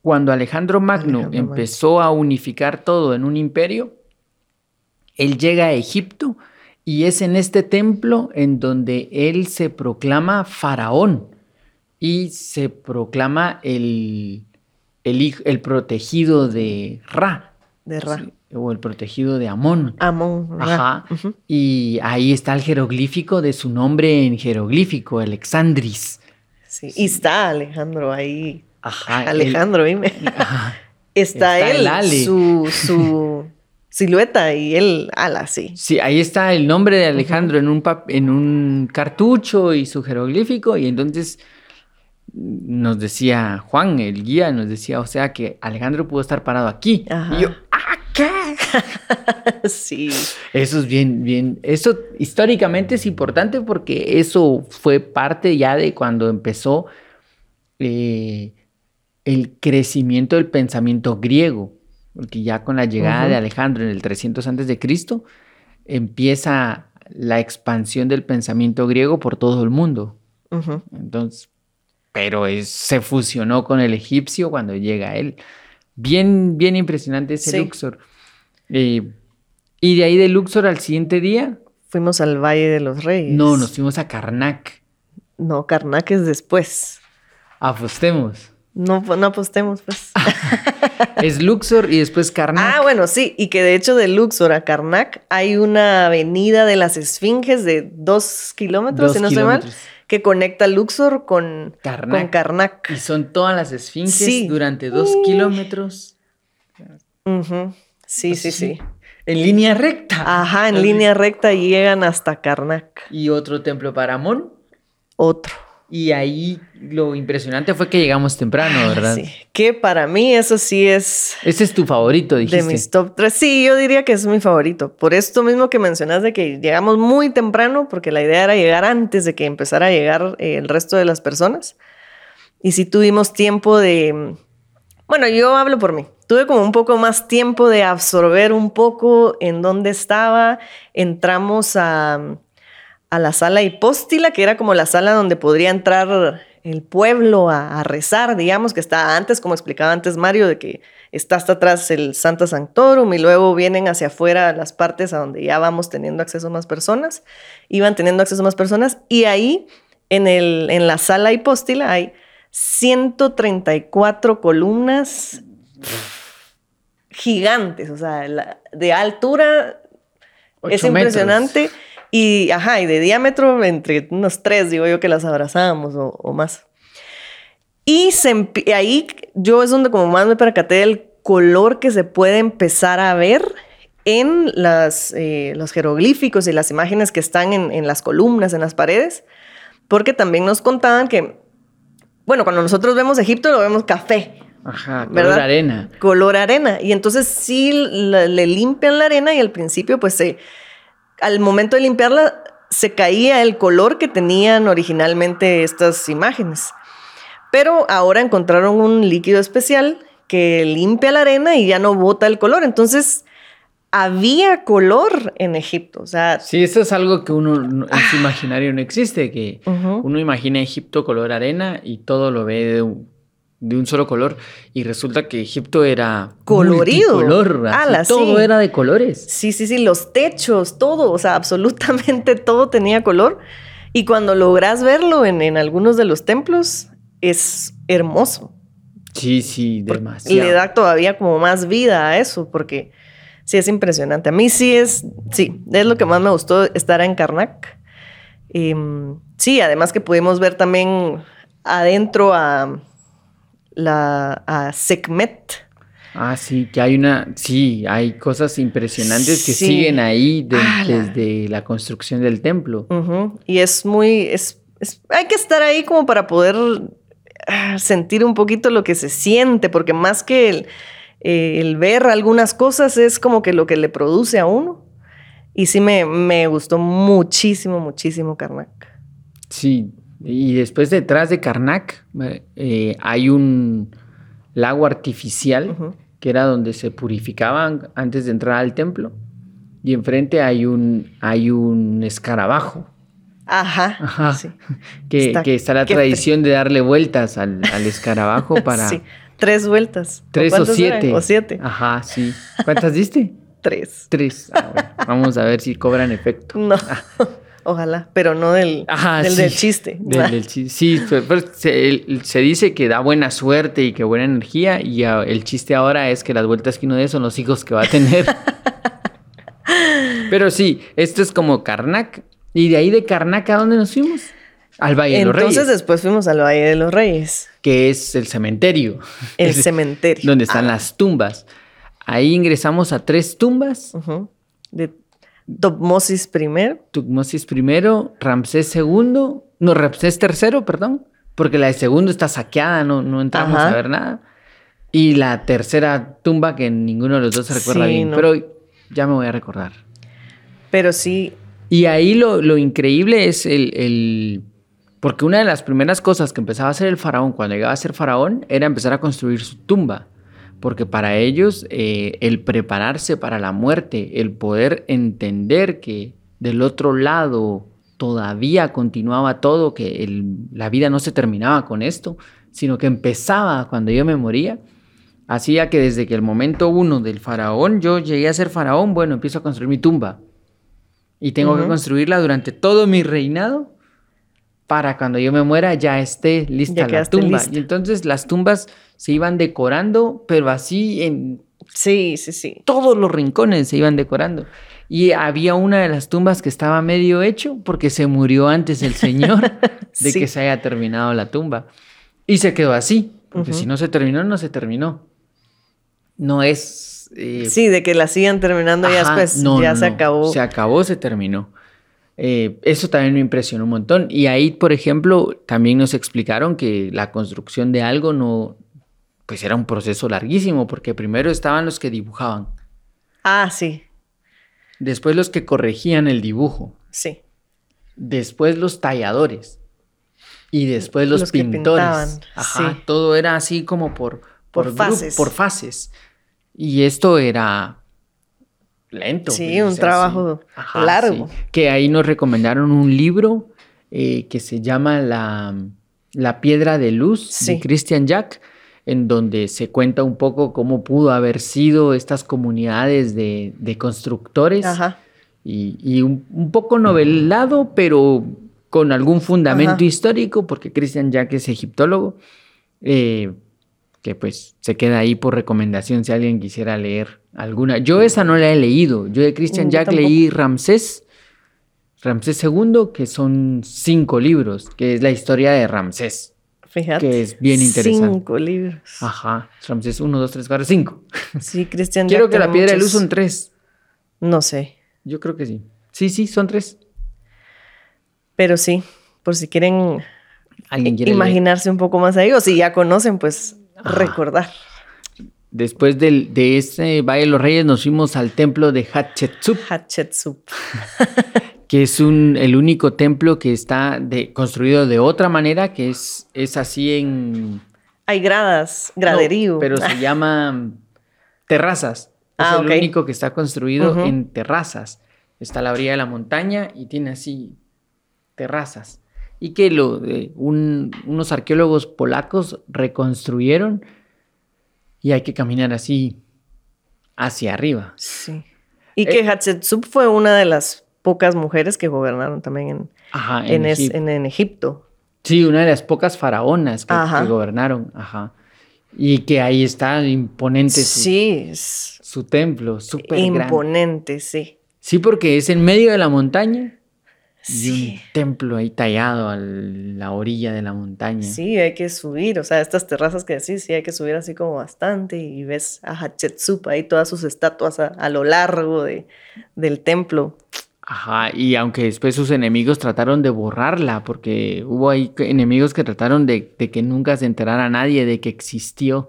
cuando Alejandro Magno empezó a unificar todo en un imperio, él llega a Egipto y es en este templo en donde él se proclama faraón y se proclama el, el, protegido de Ra. De Ra. o el protegido de Amón. Amón. Ajá. Y ahí está el jeroglífico de su nombre en jeroglífico, Alexandris. Sí. Y está Alejandro ahí Ajá, Alejandro, dime. Está, él, su, su silueta y él ala, sí. Sí, ahí está el nombre de Alejandro en, un en un cartucho y su jeroglífico y entonces nos decía Juan, el guía, nos decía, o sea que Alejandro pudo estar parado aquí. Y yo, ¿ah, qué? sí. Eso es bien, bien, eso históricamente es importante porque eso fue parte ya de cuando empezó eh, el crecimiento del pensamiento griego, porque ya con la llegada de Alejandro en el 300 antes de Cristo empieza la expansión del pensamiento griego por todo el mundo. Entonces, pero se fusionó con el egipcio cuando llega él. Bien, bien impresionante ese Luxor. Eh, y de ahí de Luxor al siguiente día. Fuimos al Valle de los Reyes. No, nos fuimos a Karnak. No, Karnak es después. Apostemos. No, no apostemos, pues. es Luxor y después Karnak. Ah, bueno, sí. Y que de hecho de Luxor a Karnak hay una avenida de las Esfinges de dos kilómetros, si no estoy mal, que conecta Luxor con Karnak. Y son todas las Esfinges durante dos kilómetros. Sí, sí, sí. En línea recta. Ajá, en línea recta llegan hasta Karnak. ¿Y otro templo para Amón? Otro. Y ahí lo impresionante fue que llegamos temprano, ¿verdad? Sí, que para mí eso sí es... Ese es tu favorito, dijiste. De mis top 3. Sí, yo diría que es mi favorito. Por esto mismo que mencionas de que llegamos muy temprano, porque la idea era llegar antes de que empezara a llegar eh, el resto de las personas. Y sí tuvimos tiempo de... Bueno, yo hablo por mí. Tuve como un poco más tiempo de absorber un poco en dónde estaba. Entramos a a la sala hipóstila, que era como la sala donde podría entrar el pueblo a, rezar, digamos, que está antes, como explicaba antes Mario, de que está hasta atrás el Santa Sanctorum y luego vienen hacia afuera las partes a donde ya vamos teniendo acceso a más personas, iban teniendo acceso a más personas y ahí en, el, en la sala hipóstila hay 134 columnas gigantes, o sea, de altura es impresionante. Y, ajá, y de diámetro entre unos tres, digo yo, que las abrazábamos o, más. Y ahí yo es donde como más me percaté del color que se puede empezar a ver en las, eh, los jeroglíficos y las imágenes que están en, en, las columnas, en las paredes, porque también nos contaban que, bueno, cuando nosotros vemos Egipto lo vemos café. Ajá, color arena. Color arena. Y entonces sí le limpian la arena y al principio pues se al momento de limpiarla se caía el color que tenían originalmente estas imágenes. Pero ahora encontraron un líquido especial que limpia la arena y ya no bota el color. Entonces, había color en Egipto. O sea, sí, eso es algo que uno en su imaginario no existe, que uno imagina Egipto color arena y todo lo ve de un solo color. Y resulta que Egipto era Colorido. todo sí. era de colores. Sí, sí, sí, los techos, todo, o sea, absolutamente todo tenía color. Y cuando logras verlo en, en algunos de los templos, es hermoso. Sí, sí, demasiado. Le da todavía como más vida a eso, porque sí es impresionante. A mí sí es, sí, es lo que más me gustó estar en Karnak. Em, sí, además que pudimos ver también adentro a la a. Ah, sí, que hay una, sí, hay cosas impresionantes que siguen ahí de- desde la construcción del templo. Y es muy, es, es- hay que estar ahí como para poder ah, sentir un poquito lo que se siente, porque más que el, eh, el ver algunas cosas es como que lo que le produce a uno. Y sí me, me gustó muchísimo, muchísimo Karnak. Sí, y después detrás de Karnak eh, hay un lago artificial que era donde se purificaban antes de entrar al templo. Y enfrente hay un, hay un escarabajo, Ajá. Ajá. sí. que Está- que está la tradición de darle vueltas al, al escarabajo para Sí, Tres vueltas. tres o eran? siete. O siete. Ajá, sí. ¿Cuántas diste? Tres. Tres. Ah, bueno. Vamos a ver si cobran efecto. No. Ojalá, pero no del, Ajá, del, sí. del chiste. Del- del chi- sí, pero- se, dice que da buena suerte y que buena energía y el chiste ahora es que las vueltas que uno dé son los hijos que va a tener. pero sí, esto es como Karnak. Y de ahí de Karnak, ¿a dónde nos fuimos? Al Valle de los Entonces Reyes, después fuimos al Valle de los Reyes, que es el cementerio. el Es cementerio. Donde están las tumbas. Ahí ingresamos a tres tumbas. Ujú. De Tutmosis I. Tutmosis I, Ramsés II, no, Ramsés III, perdón, porque la de segundo está saqueada, no, no entramos Ajá. a ver nada. Y la tercera tumba que ninguno de los dos se recuerda Sí, bien, no. pero ya me voy a recordar. Pero sí, Y ahí lo, lo increíble es el, el- Porque una de las primeras cosas que empezaba a hacer el faraón cuando llegaba a ser faraón era empezar a construir su tumba. Porque para ellos eh, el prepararse para la muerte, el poder entender que del otro lado todavía continuaba todo, que el- la vida no se terminaba con esto, sino que empezaba cuando yo me moría, hacía que desde que el momento uno del faraón yo llegué a ser faraón, bueno, empiezo a construir mi tumba. Y tengo que construirla durante todo mi reinado para cuando yo me muera ya esté lista Ya la tumba. lista. Y entonces las tumbas se iban decorando, pero así en sí, sí, sí. todos los rincones se iban decorando. Y había una de las tumbas que estaba medio hecho porque se murió antes el señor de Sí. que se haya terminado la tumba. Y se quedó así, porque Ujú. si no se terminó, no se terminó. No es... eh, Sí, de que la sigan terminando ya Ajá, después. no, ya no, se acabó. Se acabó, se terminó. Eh, eso también me impresionó un montón. Y ahí, por ejemplo, también nos explicaron que la construcción de algo no, pues era un proceso larguísimo, porque primero estaban los que dibujaban, Ah, sí, después los que corregían el dibujo, sí. después los talladores y después los, Los pintores. Ajá, sí. todo era así como por, Por grupo, fases. por fases. Y esto era lento. Sí, pues, un trabajo largo. sí. Que ahí nos recomendaron un libro eh, que se llama La, La Piedra de Luz Sí. de Christian Jack, en donde se cuenta un poco cómo pudo haber sido estas comunidades de, de constructores Ajá. y, y un, un poco novelado, pero con algún fundamento Ajá. histórico, porque Christian Jack es egiptólogo, eh, que pues se queda ahí por recomendación si alguien quisiera leer alguna. Yo esa no la he leído, yo de Christian Mm, Jack leí Ramsés, Ramsés II, que son cinco libros, que es la historia de Ramsés, Fíjate. que es bien interesante. Cinco libros. Ajá, Ramsés 1, 2, 3, 4, 5. Sí, Cristian. Quiero Jack que la piedra de luz son tres. No sé, Yo creo que sí. Sí, sí, son tres. pero sí, por si quieren Alguien quiere leer? imaginarse un poco más ahí, o si ya conocen, pues Ajá. recordar. Después del- de este Valle de los Reyes nos fuimos al templo de Hatshepsut, Hatshepsut. que es un, el único templo que está de- construido de otra manera, que es, es así en... Hay gradas, graderío. No, pero se llama terrazas. Ah, es el ok. único que está construido en terrazas. Está a la orilla de la montaña y tiene así terrazas. y que lo, eh, unos arqueólogos polacos reconstruyeron y hay que caminar así hacia arriba. Sí. Y que Hatshepsut fue una de las pocas mujeres que gobernaron también en, en, en, Egipto. Sí, una de las pocas faraonas que, gobernaron. Ajá. Y que ahí está imponente su, sí, su templo, súper Imponente, sí. Sí, porque es en medio de la montaña. Sí. Y un templo ahí tallado a la orilla de la montaña. Sí, hay que subir, o sea, estas terrazas que decís, sí, hay que subir así como bastante y ves a Hatshepsut ahí todas sus estatuas a, lo largo de, del templo. Ajá, y aunque después sus enemigos trataron de borrarla, porque hubo ahí enemigos que trataron de, que nunca se enterara nadie de que existió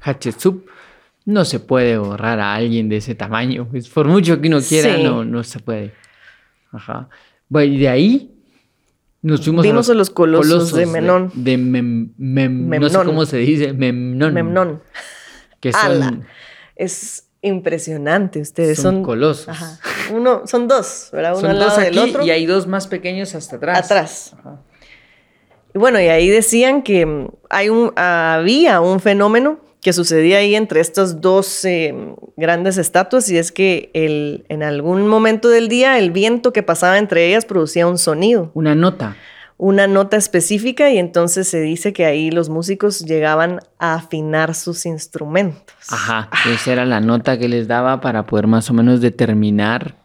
Hatshepsut, no se puede borrar a alguien de ese tamaño. Pues, por mucho que uno quiera, no, no se puede. Ajá. Bueno, y de ahí nos fuimos Vimos a los, colosos, de Menón. De, No sé cómo se dice. Memnón. Memnón. Que son... Es impresionante. Ustedes son, colosos. Ajá. Uno, son dos, ¿verdad? Uno son al lado dos aquí del otro. Y hay dos más pequeños hasta atrás. Atrás. Y bueno, y ahí decían que hay un, había un fenómeno que sucedía ahí entre estas dos eh, grandes estatuas y es que el, en algún momento del día el viento que pasaba entre ellas producía un sonido. Una nota. Una nota específica y entonces se dice que ahí los músicos llegaban a afinar sus instrumentos. Ajá, esa era la nota que les daba para poder más o menos determinar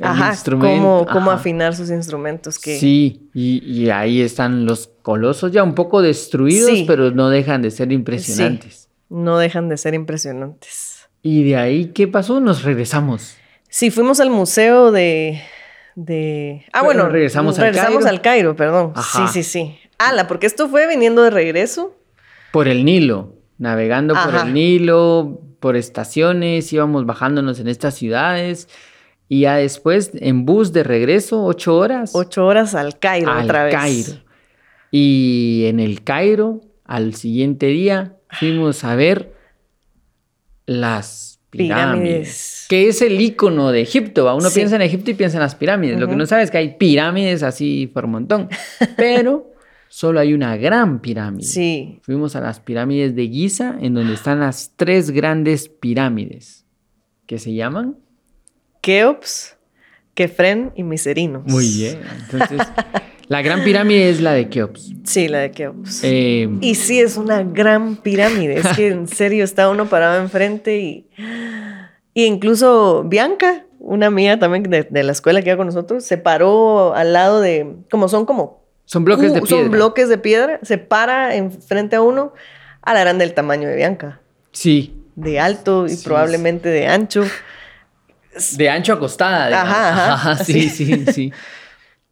Ajá, Cómo, cómo afinar sus instrumentos. Que... Sí, y, ahí están los colosos ya un poco destruidos, pero no dejan de ser impresionantes. no dejan de ser impresionantes. ¿Y de ahí qué pasó? Nos regresamos. Sí, fuimos al museo de... de... Ah, bueno, regresamos, regresamos al, Cairo. perdón. Sí, sí, sí. Ala, porque esto fue viniendo de regreso. Por el Nilo, navegando por el Nilo, por estaciones, íbamos bajándonos en estas ciudades y ya después, en bus de regreso, ocho horas. Ocho horas al Cairo otra vez. Cairo. Y en el Cairo, al siguiente día, fuimos a ver las pirámides. Que es el icono de Egipto. Uno piensa en Egipto y piensa en las pirámides. Lo que no sabe es que hay pirámides así por un montón. Pero solo hay una gran pirámide. Sí. Fuimos a las pirámides de Giza, en donde están las tres grandes pirámides. que se llaman? Keops, Kefren y Miserinos. Muy bien. Entonces, la gran pirámide es la de Keops. Sí, la de Keops. Eh, y sí, es una gran pirámide. Es que en serio está uno parado enfrente y. Y incluso Bianca, una mía también de, la escuela que iba con nosotros, se paró al lado de. Como son como. Son bloques de piedra. Son bloques de piedra. Se para enfrente a uno a la grande del tamaño de Bianca. Sí. De alto y probablemente de ancho. De ancho acostada. Ajá, ajá. sí, sí, sí.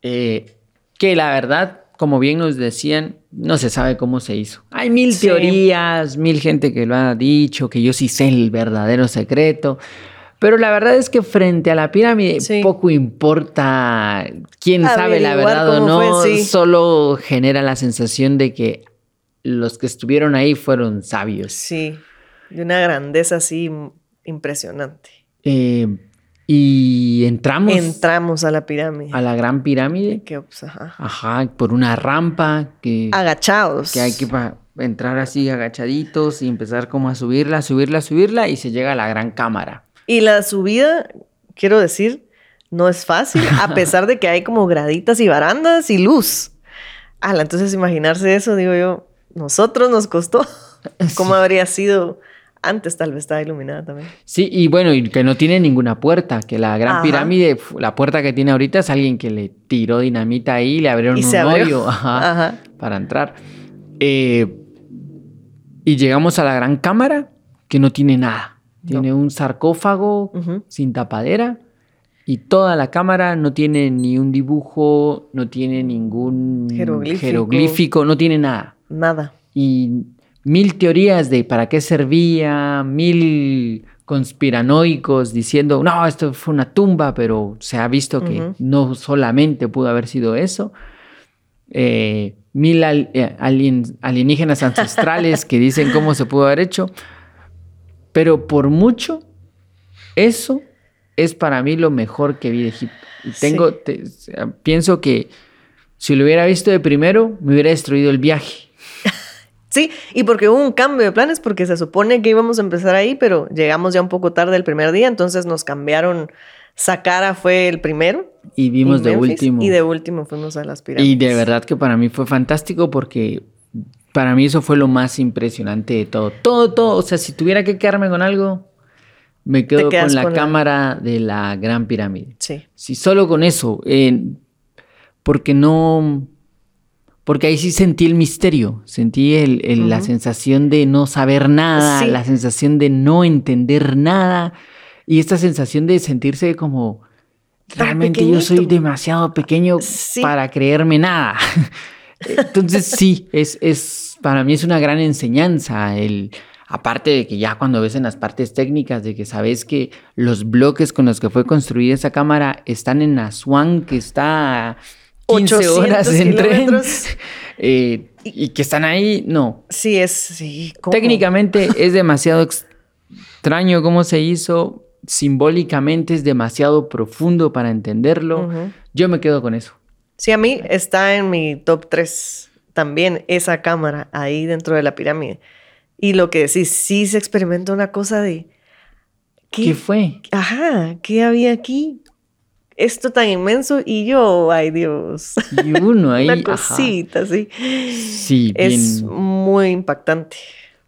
Eh, que la verdad, como bien nos decían, no se sabe cómo se hizo. Hay mil teorías, mil gente que lo ha dicho, que yo sí sé el verdadero secreto. Pero la verdad es que frente a la pirámide poco importa quién sabe la verdad o no, solo genera la sensación de que los que estuvieron ahí fueron sabios. Sí, de una grandeza así impresionante. Eh, y entramos. Entramos a la pirámide. A la gran pirámide. Que, pues, ajá. Ajá, por una rampa que. Agachados. Que hay que entrar así agachaditos y empezar como a subirla, subirla, subirla y se llega a la gran cámara. Y la subida, quiero decir, no es fácil, a pesar de que hay como graditas y barandas y luz. Ala, entonces imaginarse eso, digo yo, nosotros nos costó. ¿Cómo habría sido antes tal vez estaba iluminada también. Sí, y bueno, y que no tiene ninguna puerta, que la gran pirámide, la puerta que tiene ahorita es alguien que le tiró dinamita ahí y le abrieron un hoyo para entrar. Eh, y llegamos a la gran cámara, que no tiene nada. Tiene un sarcófago sin tapadera y toda la cámara no tiene ni un dibujo, no tiene ningún jeroglífico no tiene nada. Nada. Y mil teorías de para qué servía, mil conspiranoicos diciendo, no, esto fue una tumba, pero se ha visto que no solamente pudo haber sido eso. Eh, mil eh, alienígenas ancestrales que dicen cómo se pudo haber hecho. Pero por mucho, eso es para mí lo mejor que vi de Egipto. tengo, pienso que Si lo hubiera visto de primero, me hubiera destruido el viaje. Sí, y porque hubo un cambio de planes, porque se supone que íbamos a empezar ahí, pero llegamos ya un poco tarde el primer día, entonces nos cambiaron. Sakara fue el primero. Y vimos de último. Y de último fuimos a las pirámides. Y de verdad que para mí fue fantástico porque para mí eso fue lo más impresionante de todo. Todo, todo. O sea, si tuviera que quedarme con algo, me quedo con la cámara de la Gran Pirámide. Sí. Si solo con eso. porque no. Porque ahí sí sentí el misterio, sentí el, la sensación de no saber nada, la sensación de no entender nada y esta sensación de sentirse como realmente yo soy demasiado pequeño para creerme nada. Entonces sí, es, es, para mí es una gran enseñanza el... Aparte de que ya cuando ves en las partes técnicas de que sabes que los bloques con los que fue construida esa cámara están en Aswan, que está 15 horas en tren, eh, y que están ahí, no. Sí, es, sí. Técnicamente es demasiado extraño cómo se hizo, simbólicamente es demasiado profundo para entenderlo. Yo me quedo con eso. Sí, a mí está en mi top 3 también esa cámara ahí dentro de la pirámide. Y lo que sí, sí se experimenta una cosa de... ¿Qué, fue? Ajá, ¿qué había aquí? Esto tan inmenso y yo, ay Dios. Y uno ahí. una cosita, sí. Sí, Es muy impactante.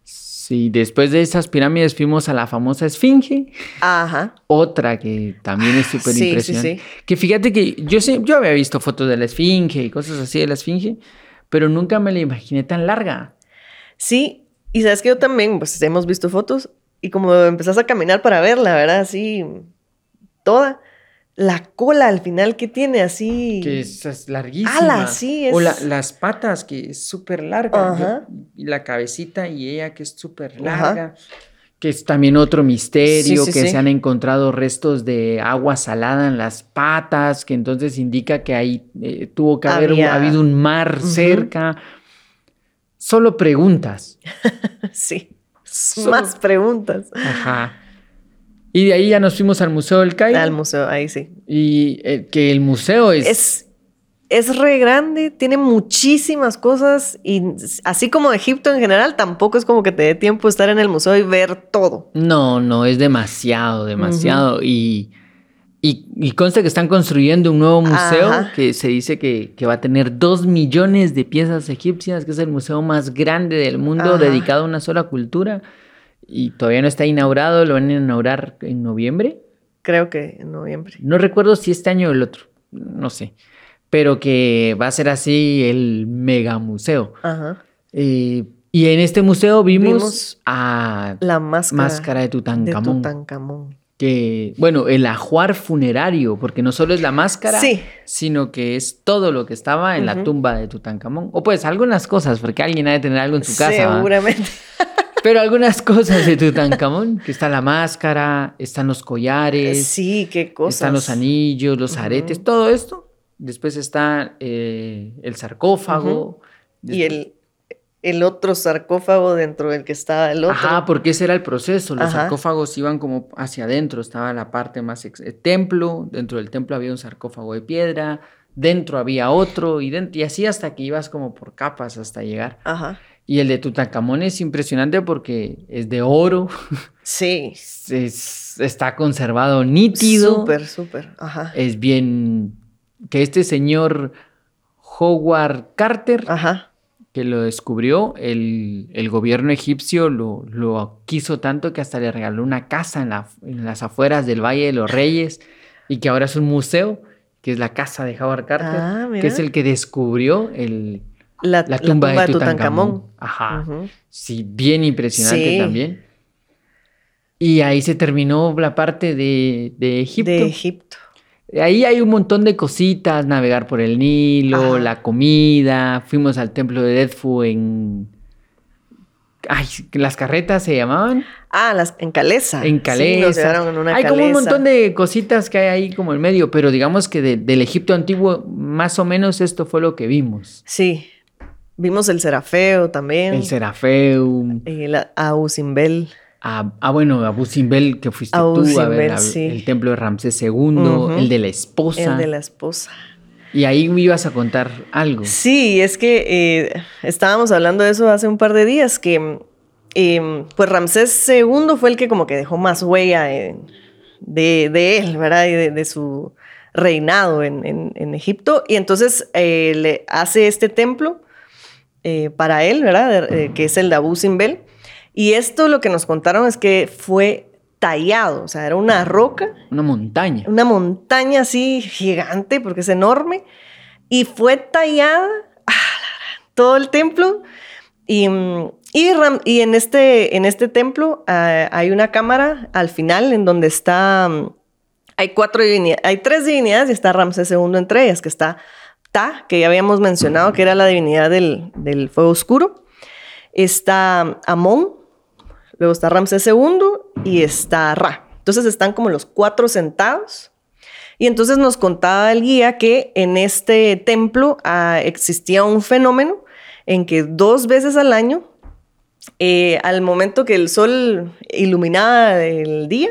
Sí, después de esas pirámides fuimos a la famosa Esfinge. Ajá. Otra que también es súper impresionante. Sí, sí. Que fíjate que yo, yo había visto fotos de la Esfinge y cosas así de la Esfinge, pero nunca me la imaginé tan larga. Sí, y sabes que yo también, pues hemos visto fotos y como empezás a caminar para verla, ¿verdad? Así, toda la cola al final que tiene así. Que es, larguísima. sí. Es... O las patas, que es súper larga. y la cabecita y ella, que es súper larga. Que es también otro misterio, que se han encontrado restos de agua salada en las patas, que entonces indica que ahí eh, tuvo que haber habido un mar cerca. Solo preguntas. sí. Más preguntas. Ajá. Y de ahí ya nos fuimos al Museo del Cairo. Al museo, ahí sí. Y eh, que el museo es... es... Es re grande, tiene muchísimas cosas y así como Egipto en general, tampoco es como que te dé tiempo estar en el museo y ver todo. No, no, es demasiado, demasiado. y, y, consta que están construyendo un nuevo museo que se dice que, que, va a tener dos millones de piezas egipcias, que es el museo más grande del mundo dedicado a una sola cultura y todavía no está inaugurado, lo van a inaugurar en noviembre. Creo que en noviembre. No recuerdo si este año o el otro, no sé. Pero que va a ser así el mega museo. Ajá. Eh, y en este museo vimos, a la máscara, máscara de Tutankamón. De Tutankamón. Que, bueno, el ajuar funerario, porque no solo es la máscara, sino que es todo lo que estaba en la tumba de Tutankamón. O pues algunas cosas, porque alguien ha de tener algo en su casa. Seguramente. Pero algunas cosas de Tutankamón, que está la máscara, están los collares. Sí, qué cosas. Están los anillos, los aretes, todo esto. Después está eh, el sarcófago. Y el, el otro sarcófago dentro del que estaba el otro. Ajá, porque ese era el proceso. Los sarcófagos iban como hacia adentro. Estaba la parte más... El templo. Dentro del templo había un sarcófago de piedra. Dentro había otro. Y, y así hasta que ibas como por capas hasta llegar. Ajá. Y el de Tutankamón es impresionante porque es de oro. Sí. está conservado nítido. Súper, súper. Ajá. Es bien. Que este señor Howard Carter, Ajá. que lo descubrió, el, gobierno egipcio lo, lo, quiso tanto que hasta le regaló una casa en, la, en las afueras del Valle de los Reyes y que ahora es un museo, que es la casa de Howard Carter, ah, que es el que descubrió el la, tumba, de, Tutankamón. Ajá. Sí, bien impresionante también. Y ahí se terminó la parte de, de Egipto. De Egipto. Ahí hay un montón de cositas, navegar por el Nilo, la comida, fuimos al templo de Edfu en... Ay, las carretas se llamaban. Ah, las en Calesa. En Calesa. en una hay como un montón de cositas que hay ahí como en medio, pero digamos que del Egipto antiguo, más o menos esto fue lo que vimos. Sí, Vimos el Serafeo también. El Serafeo. El Abu Simbel. Ah, ah, bueno, Abu Simbel, que fuiste tú a ver el templo de Ramsés II, el de la esposa. El de la esposa. Y ahí me ibas a contar algo. Sí, es que eh, estábamos hablando de eso hace un par de días, que eh, pues Ramsés II fue el que como que dejó más huella de, de, él, ¿verdad? Y de, su reinado en, en, Egipto. Y entonces eh, le hace este templo para él, ¿verdad? que es el de Abu Simbel. Y esto lo que nos contaron es que fue tallado, o sea, era una roca. Una montaña. Una montaña así gigante, porque es enorme, y fue tallada todo el templo. Y, y, en, este, en este templo ah, hay una cámara al final en donde está, hay cuatro divinidades, hay tres divinidades y está Ramsés II entre ellas, que está Que ya habíamos mencionado que era la divinidad del, del fuego oscuro. Está Amón, Luego está Ramsés II y está Ra. Entonces están como los cuatro sentados. Y entonces nos contaba el guía que en este templo ah, existía un fenómeno en que dos veces al año, eh, al momento que el sol iluminaba el día,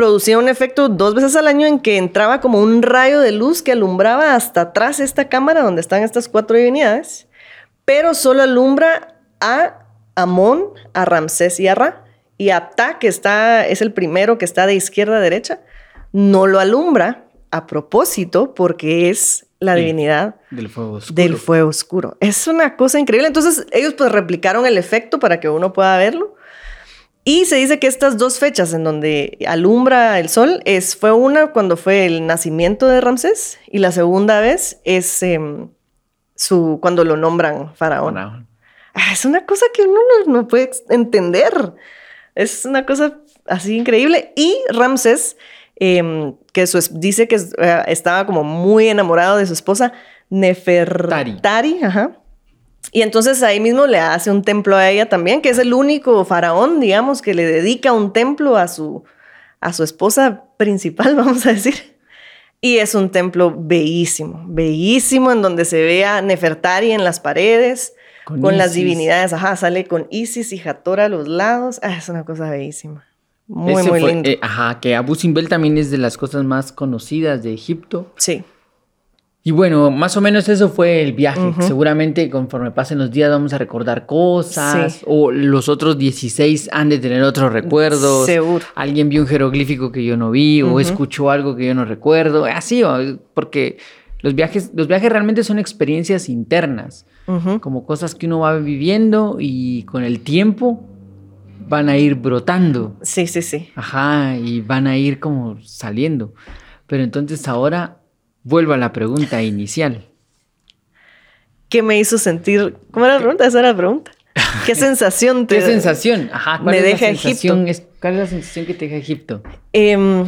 producía un efecto dos veces al año en que entraba como un rayo de luz que alumbraba hasta atrás esta cámara donde están estas cuatro divinidades, pero solo alumbra a Amón, a Ramsés y a Ra. Y a Ta, que está, es el primero que está de izquierda a derecha, no lo alumbra a propósito porque es la divinidad del fuego, oscuro. del fuego oscuro. Es una cosa increíble. Entonces ellos pues replicaron el efecto para que uno pueda verlo. Y se dice que estas dos fechas en donde alumbra el sol es, fue una cuando fue el nacimiento de Ramsés y la segunda vez es em, su, cuando lo nombran faraón. Ah, es una cosa que uno no, puede entender. Es una cosa así increíble. Y Ramses, em, que dice que eh, estaba como muy enamorado de su esposa Nefertari. Ajá. Y entonces ahí mismo le hace un templo a ella también, que es el único faraón, digamos, que le dedica un templo a su, a su esposa principal, vamos a decir. Y es un templo bellísimo, bellísimo, en donde se ve a Nefertari en las paredes, con, las divinidades, ajá, sale con Isis y Hathor a los lados. Ah, es una cosa bellísima. Muy, muy lindo. Eh, ajá, que Abu Simbel también es de las cosas más conocidas de Egipto. Sí. Y bueno, más o menos eso fue el viaje. Seguramente conforme pasen los días vamos a recordar cosas. O los otros 16 han de tener otros recuerdos. Seguro. Alguien vio un jeroglífico que yo no vi o escuchó algo que yo no recuerdo. Así, porque los viajes, los viajes realmente son experiencias internas como cosas que uno va viviendo y con el tiempo van a ir brotando. Sí, sí, sí. Ajá, y van a ir como saliendo. Pero entonces ahora vuelvo a la pregunta inicial. ¿Qué me hizo sentir? ¿Cómo era la pregunta? Esa era la pregunta. ¿Qué sensación te ¿Qué sensación? Ajá, ¿cuál me es deja la sensación, Egipto? ¿Cuál es la sensación que te deja Egipto? Em,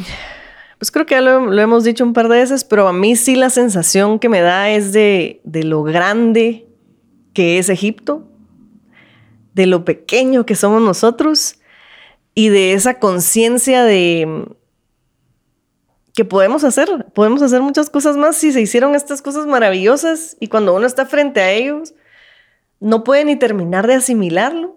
pues creo que ya lo, hemos dicho un par de veces, pero a mí sí la sensación que me da es de, de lo grande que es Egipto, de lo pequeño que somos nosotros y de esa conciencia de que podemos hacer, podemos hacer muchas cosas más si se hicieron estas cosas maravillosas y cuando uno está frente a ellos, no puede ni terminar de asimilarlo.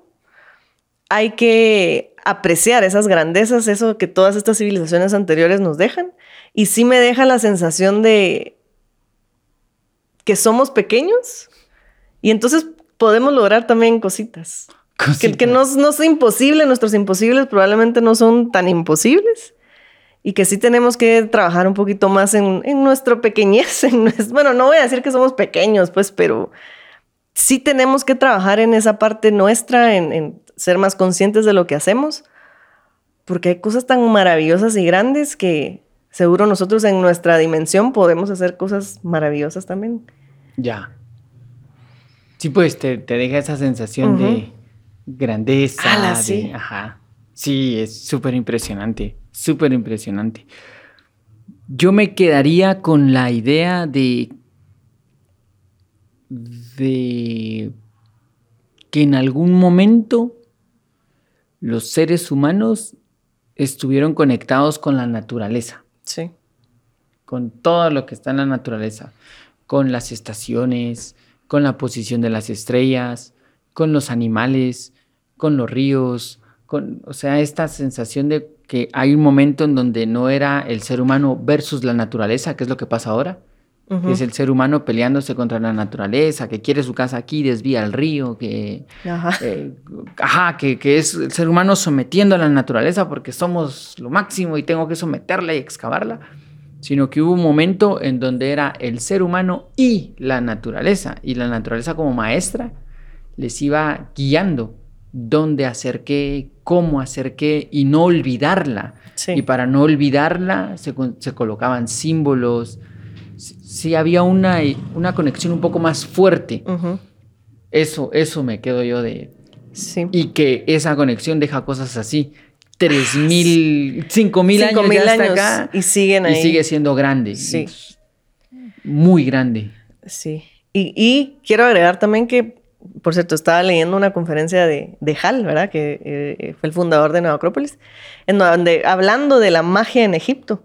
Hay que apreciar esas grandezas, eso que todas estas civilizaciones anteriores nos dejan. Y sí me deja la sensación de que somos pequeños, y entonces podemos lograr también cositas. Que, no, no es imposible, nuestros imposibles probablemente no son tan imposibles. Y que sí tenemos que trabajar un poquito más en, en nuestro pequeñez. bueno, no voy a decir que somos pequeños, pues, pero sí tenemos que trabajar en esa parte nuestra, en, en ser más conscientes de lo que hacemos. Porque hay cosas tan maravillosas y grandes que seguro nosotros en nuestra dimensión podemos hacer cosas maravillosas también. Ya. Sí, pues te, deja esa sensación de grandeza. sí. Ajá. Sí, es súper impresionante, súper impresionante. Yo me quedaría con la idea de, de que en algún momento los seres humanos estuvieron conectados con la naturaleza. Sí. Con todo lo que está en la naturaleza, con las estaciones, con la posición de las estrellas, con los animales, con los ríos, con, o sea, esta sensación de que hay un momento en donde no era el ser humano versus la naturaleza, que es lo que pasa ahora, que es el ser humano peleándose contra la naturaleza, que quiere su casa aquí, desvía el río, que, Ajá. eh, ajá, que, que es el ser humano sometiendo a la naturaleza porque somos lo máximo y tengo que someterla y excavarla, sino que hubo un momento en donde era el ser humano y la naturaleza, y la naturaleza como maestra les iba guiando dónde hacer qué, cómo hacer qué, y no olvidarla. Sí. Y para no olvidarla se, se colocaban símbolos. Sí, sí había una, una conexión un poco más fuerte. Eso, eso me quedo yo de... Sí. Y que esa conexión deja cosas así. Tres mil, cinco mil Cinco años ya hasta años acá. y siguen Y ahí. sigue siendo grande. Sí. Muy grande. Sí. Y, y quiero agregar también que, por cierto, estaba leyendo una conferencia de, de Hal, ¿verdad? Que eh, fue el fundador de Nueva Acrópolis, en donde hablando de la magia en Egipto,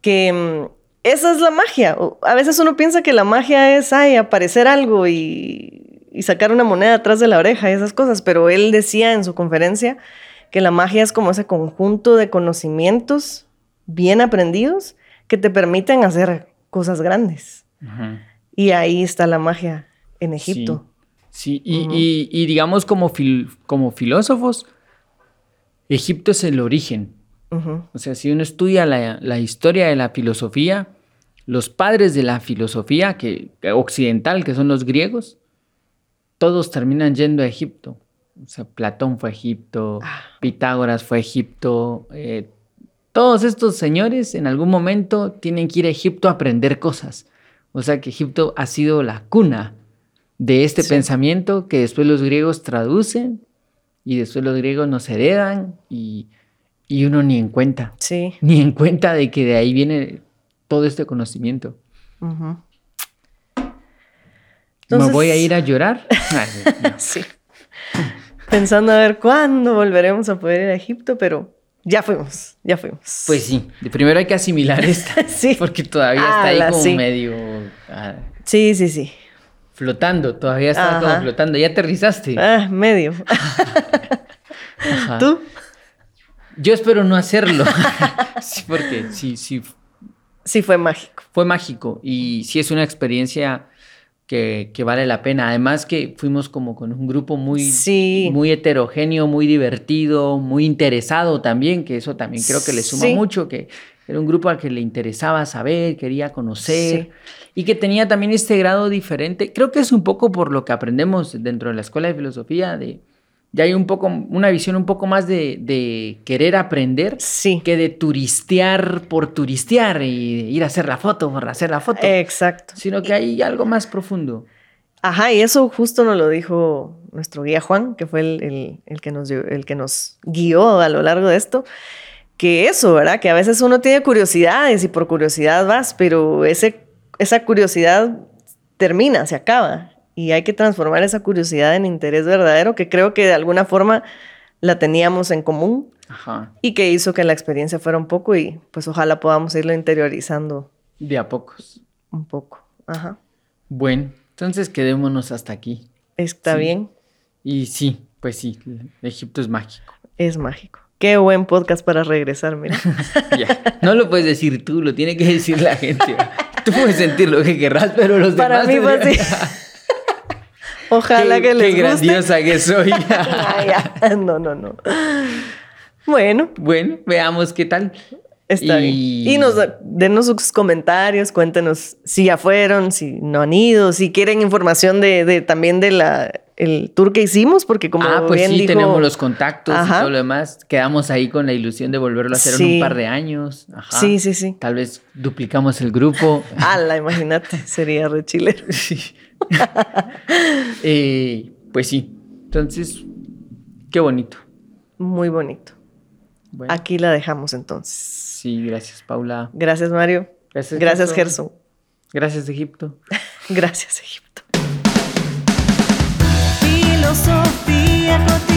que mm, esa es la magia. A veces uno piensa que la magia es, ay, aparecer algo y, y sacar una moneda atrás de la oreja y esas cosas, pero él decía en su conferencia que la magia es como ese conjunto de conocimientos bien aprendidos que te permiten hacer cosas grandes. Ajá. Y ahí está la magia en Egipto. Sí, y, Ujú. y- y digamos como, fil- como filósofos, Egipto es el origen. O sea, si uno estudia la, la historia de la filosofía, los padres de la filosofía que, que occidental, que son los griegos, todos terminan yendo a Egipto. O sea, Platón fue a Egipto, Ah. Pitágoras fue a Egipto. eh, todos estos señores en algún momento tienen que ir a Egipto a aprender cosas. O sea que Egipto ha sido la cuna de este Sí. pensamiento que después los griegos traducen y después los griegos nos heredan y, y uno ni en cuenta, Sí. ni en cuenta de que de ahí viene todo este conocimiento. Ujú. ¿Me Entonces- voy a ir a llorar? No. Sí. Pensando a ver cuándo volveremos a poder ir a Egipto, pero ya fuimos, ya fuimos. Pues sí, de primero hay que asimilar esta, Sí. porque todavía está ahí Ala, como sí. medio ah, Sí, sí, sí. Flotando, todavía está como Ajá. flotando. ¿Ya aterrizaste? Ah, medio. Ajá. ¿Tú? Yo espero no hacerlo, sí, porque sí, sí, Sí, fue mágico. fue mágico y sí es una experiencia que, que vale la pena. Además que fuimos como con un grupo muy, Sí. muy heterogéneo, muy divertido, muy interesado también, que eso también creo que le suma Sí. mucho, que era un grupo al que le interesaba saber, quería conocer Sí. y que tenía también este grado diferente. Creo que es un poco por lo que aprendemos dentro de la escuela de filosofía, de ya hay un poco, una visión un poco más de, de querer aprender Sí. que de turistear por turistear y de ir a hacer la foto por hacer la foto, Exacto. sino que hay algo más profundo. Ajá, y eso justo nos lo dijo nuestro guía Juan, que fue el, el- el que nos, el que nos guió a lo largo de esto. Que eso, ¿verdad? Que a veces uno tiene curiosidades y por curiosidad vas, pero ese, esa curiosidad termina, se acaba. Y hay que transformar esa curiosidad en interés verdadero, que creo que de alguna forma la teníamos en común Ajá, y que hizo que la experiencia fuera un poco y pues ojalá podamos irlo interiorizando de a pocos. un poco. Ajá. Bueno, entonces quedémonos hasta aquí. Está Sí. bien, Y sí, pues sí, Egipto es mágico. es mágico. Qué buen podcast para regresar, mira. Ya, No lo puedes decir tú, lo tiene que decir la gente. Tú puedes sentir lo que querrás, pero los Para demás... mí fue así. Ojalá qué, que les qué guste. grandiosa que soy. No, no, no. Bueno, bueno, veamos qué tal. está Y- bien. Y nos denos sus comentarios, cuéntenos si ya fueron, si no han ido, si quieren información de, de- también de la el tour que hicimos, porque como ah, pues bien sí, dijo, tenemos los contactos Ajá. y todo lo demás. Quedamos ahí con la ilusión de volverlo a hacer en un par de años. Ajá. Sí, sí, sí. Tal vez duplicamos el grupo. Ala, imagínate, sería re chilero. Sí. Eh, pues sí. Entonces, qué bonito. Muy bonito. Bueno, Aquí la dejamos entonces. sí, gracias, Paula. Gracias, Mario. Gracias, Gracias, Gerson. Gerson. Gracias, Egipto. Gracias, Egipto. Filosofía cotidiana.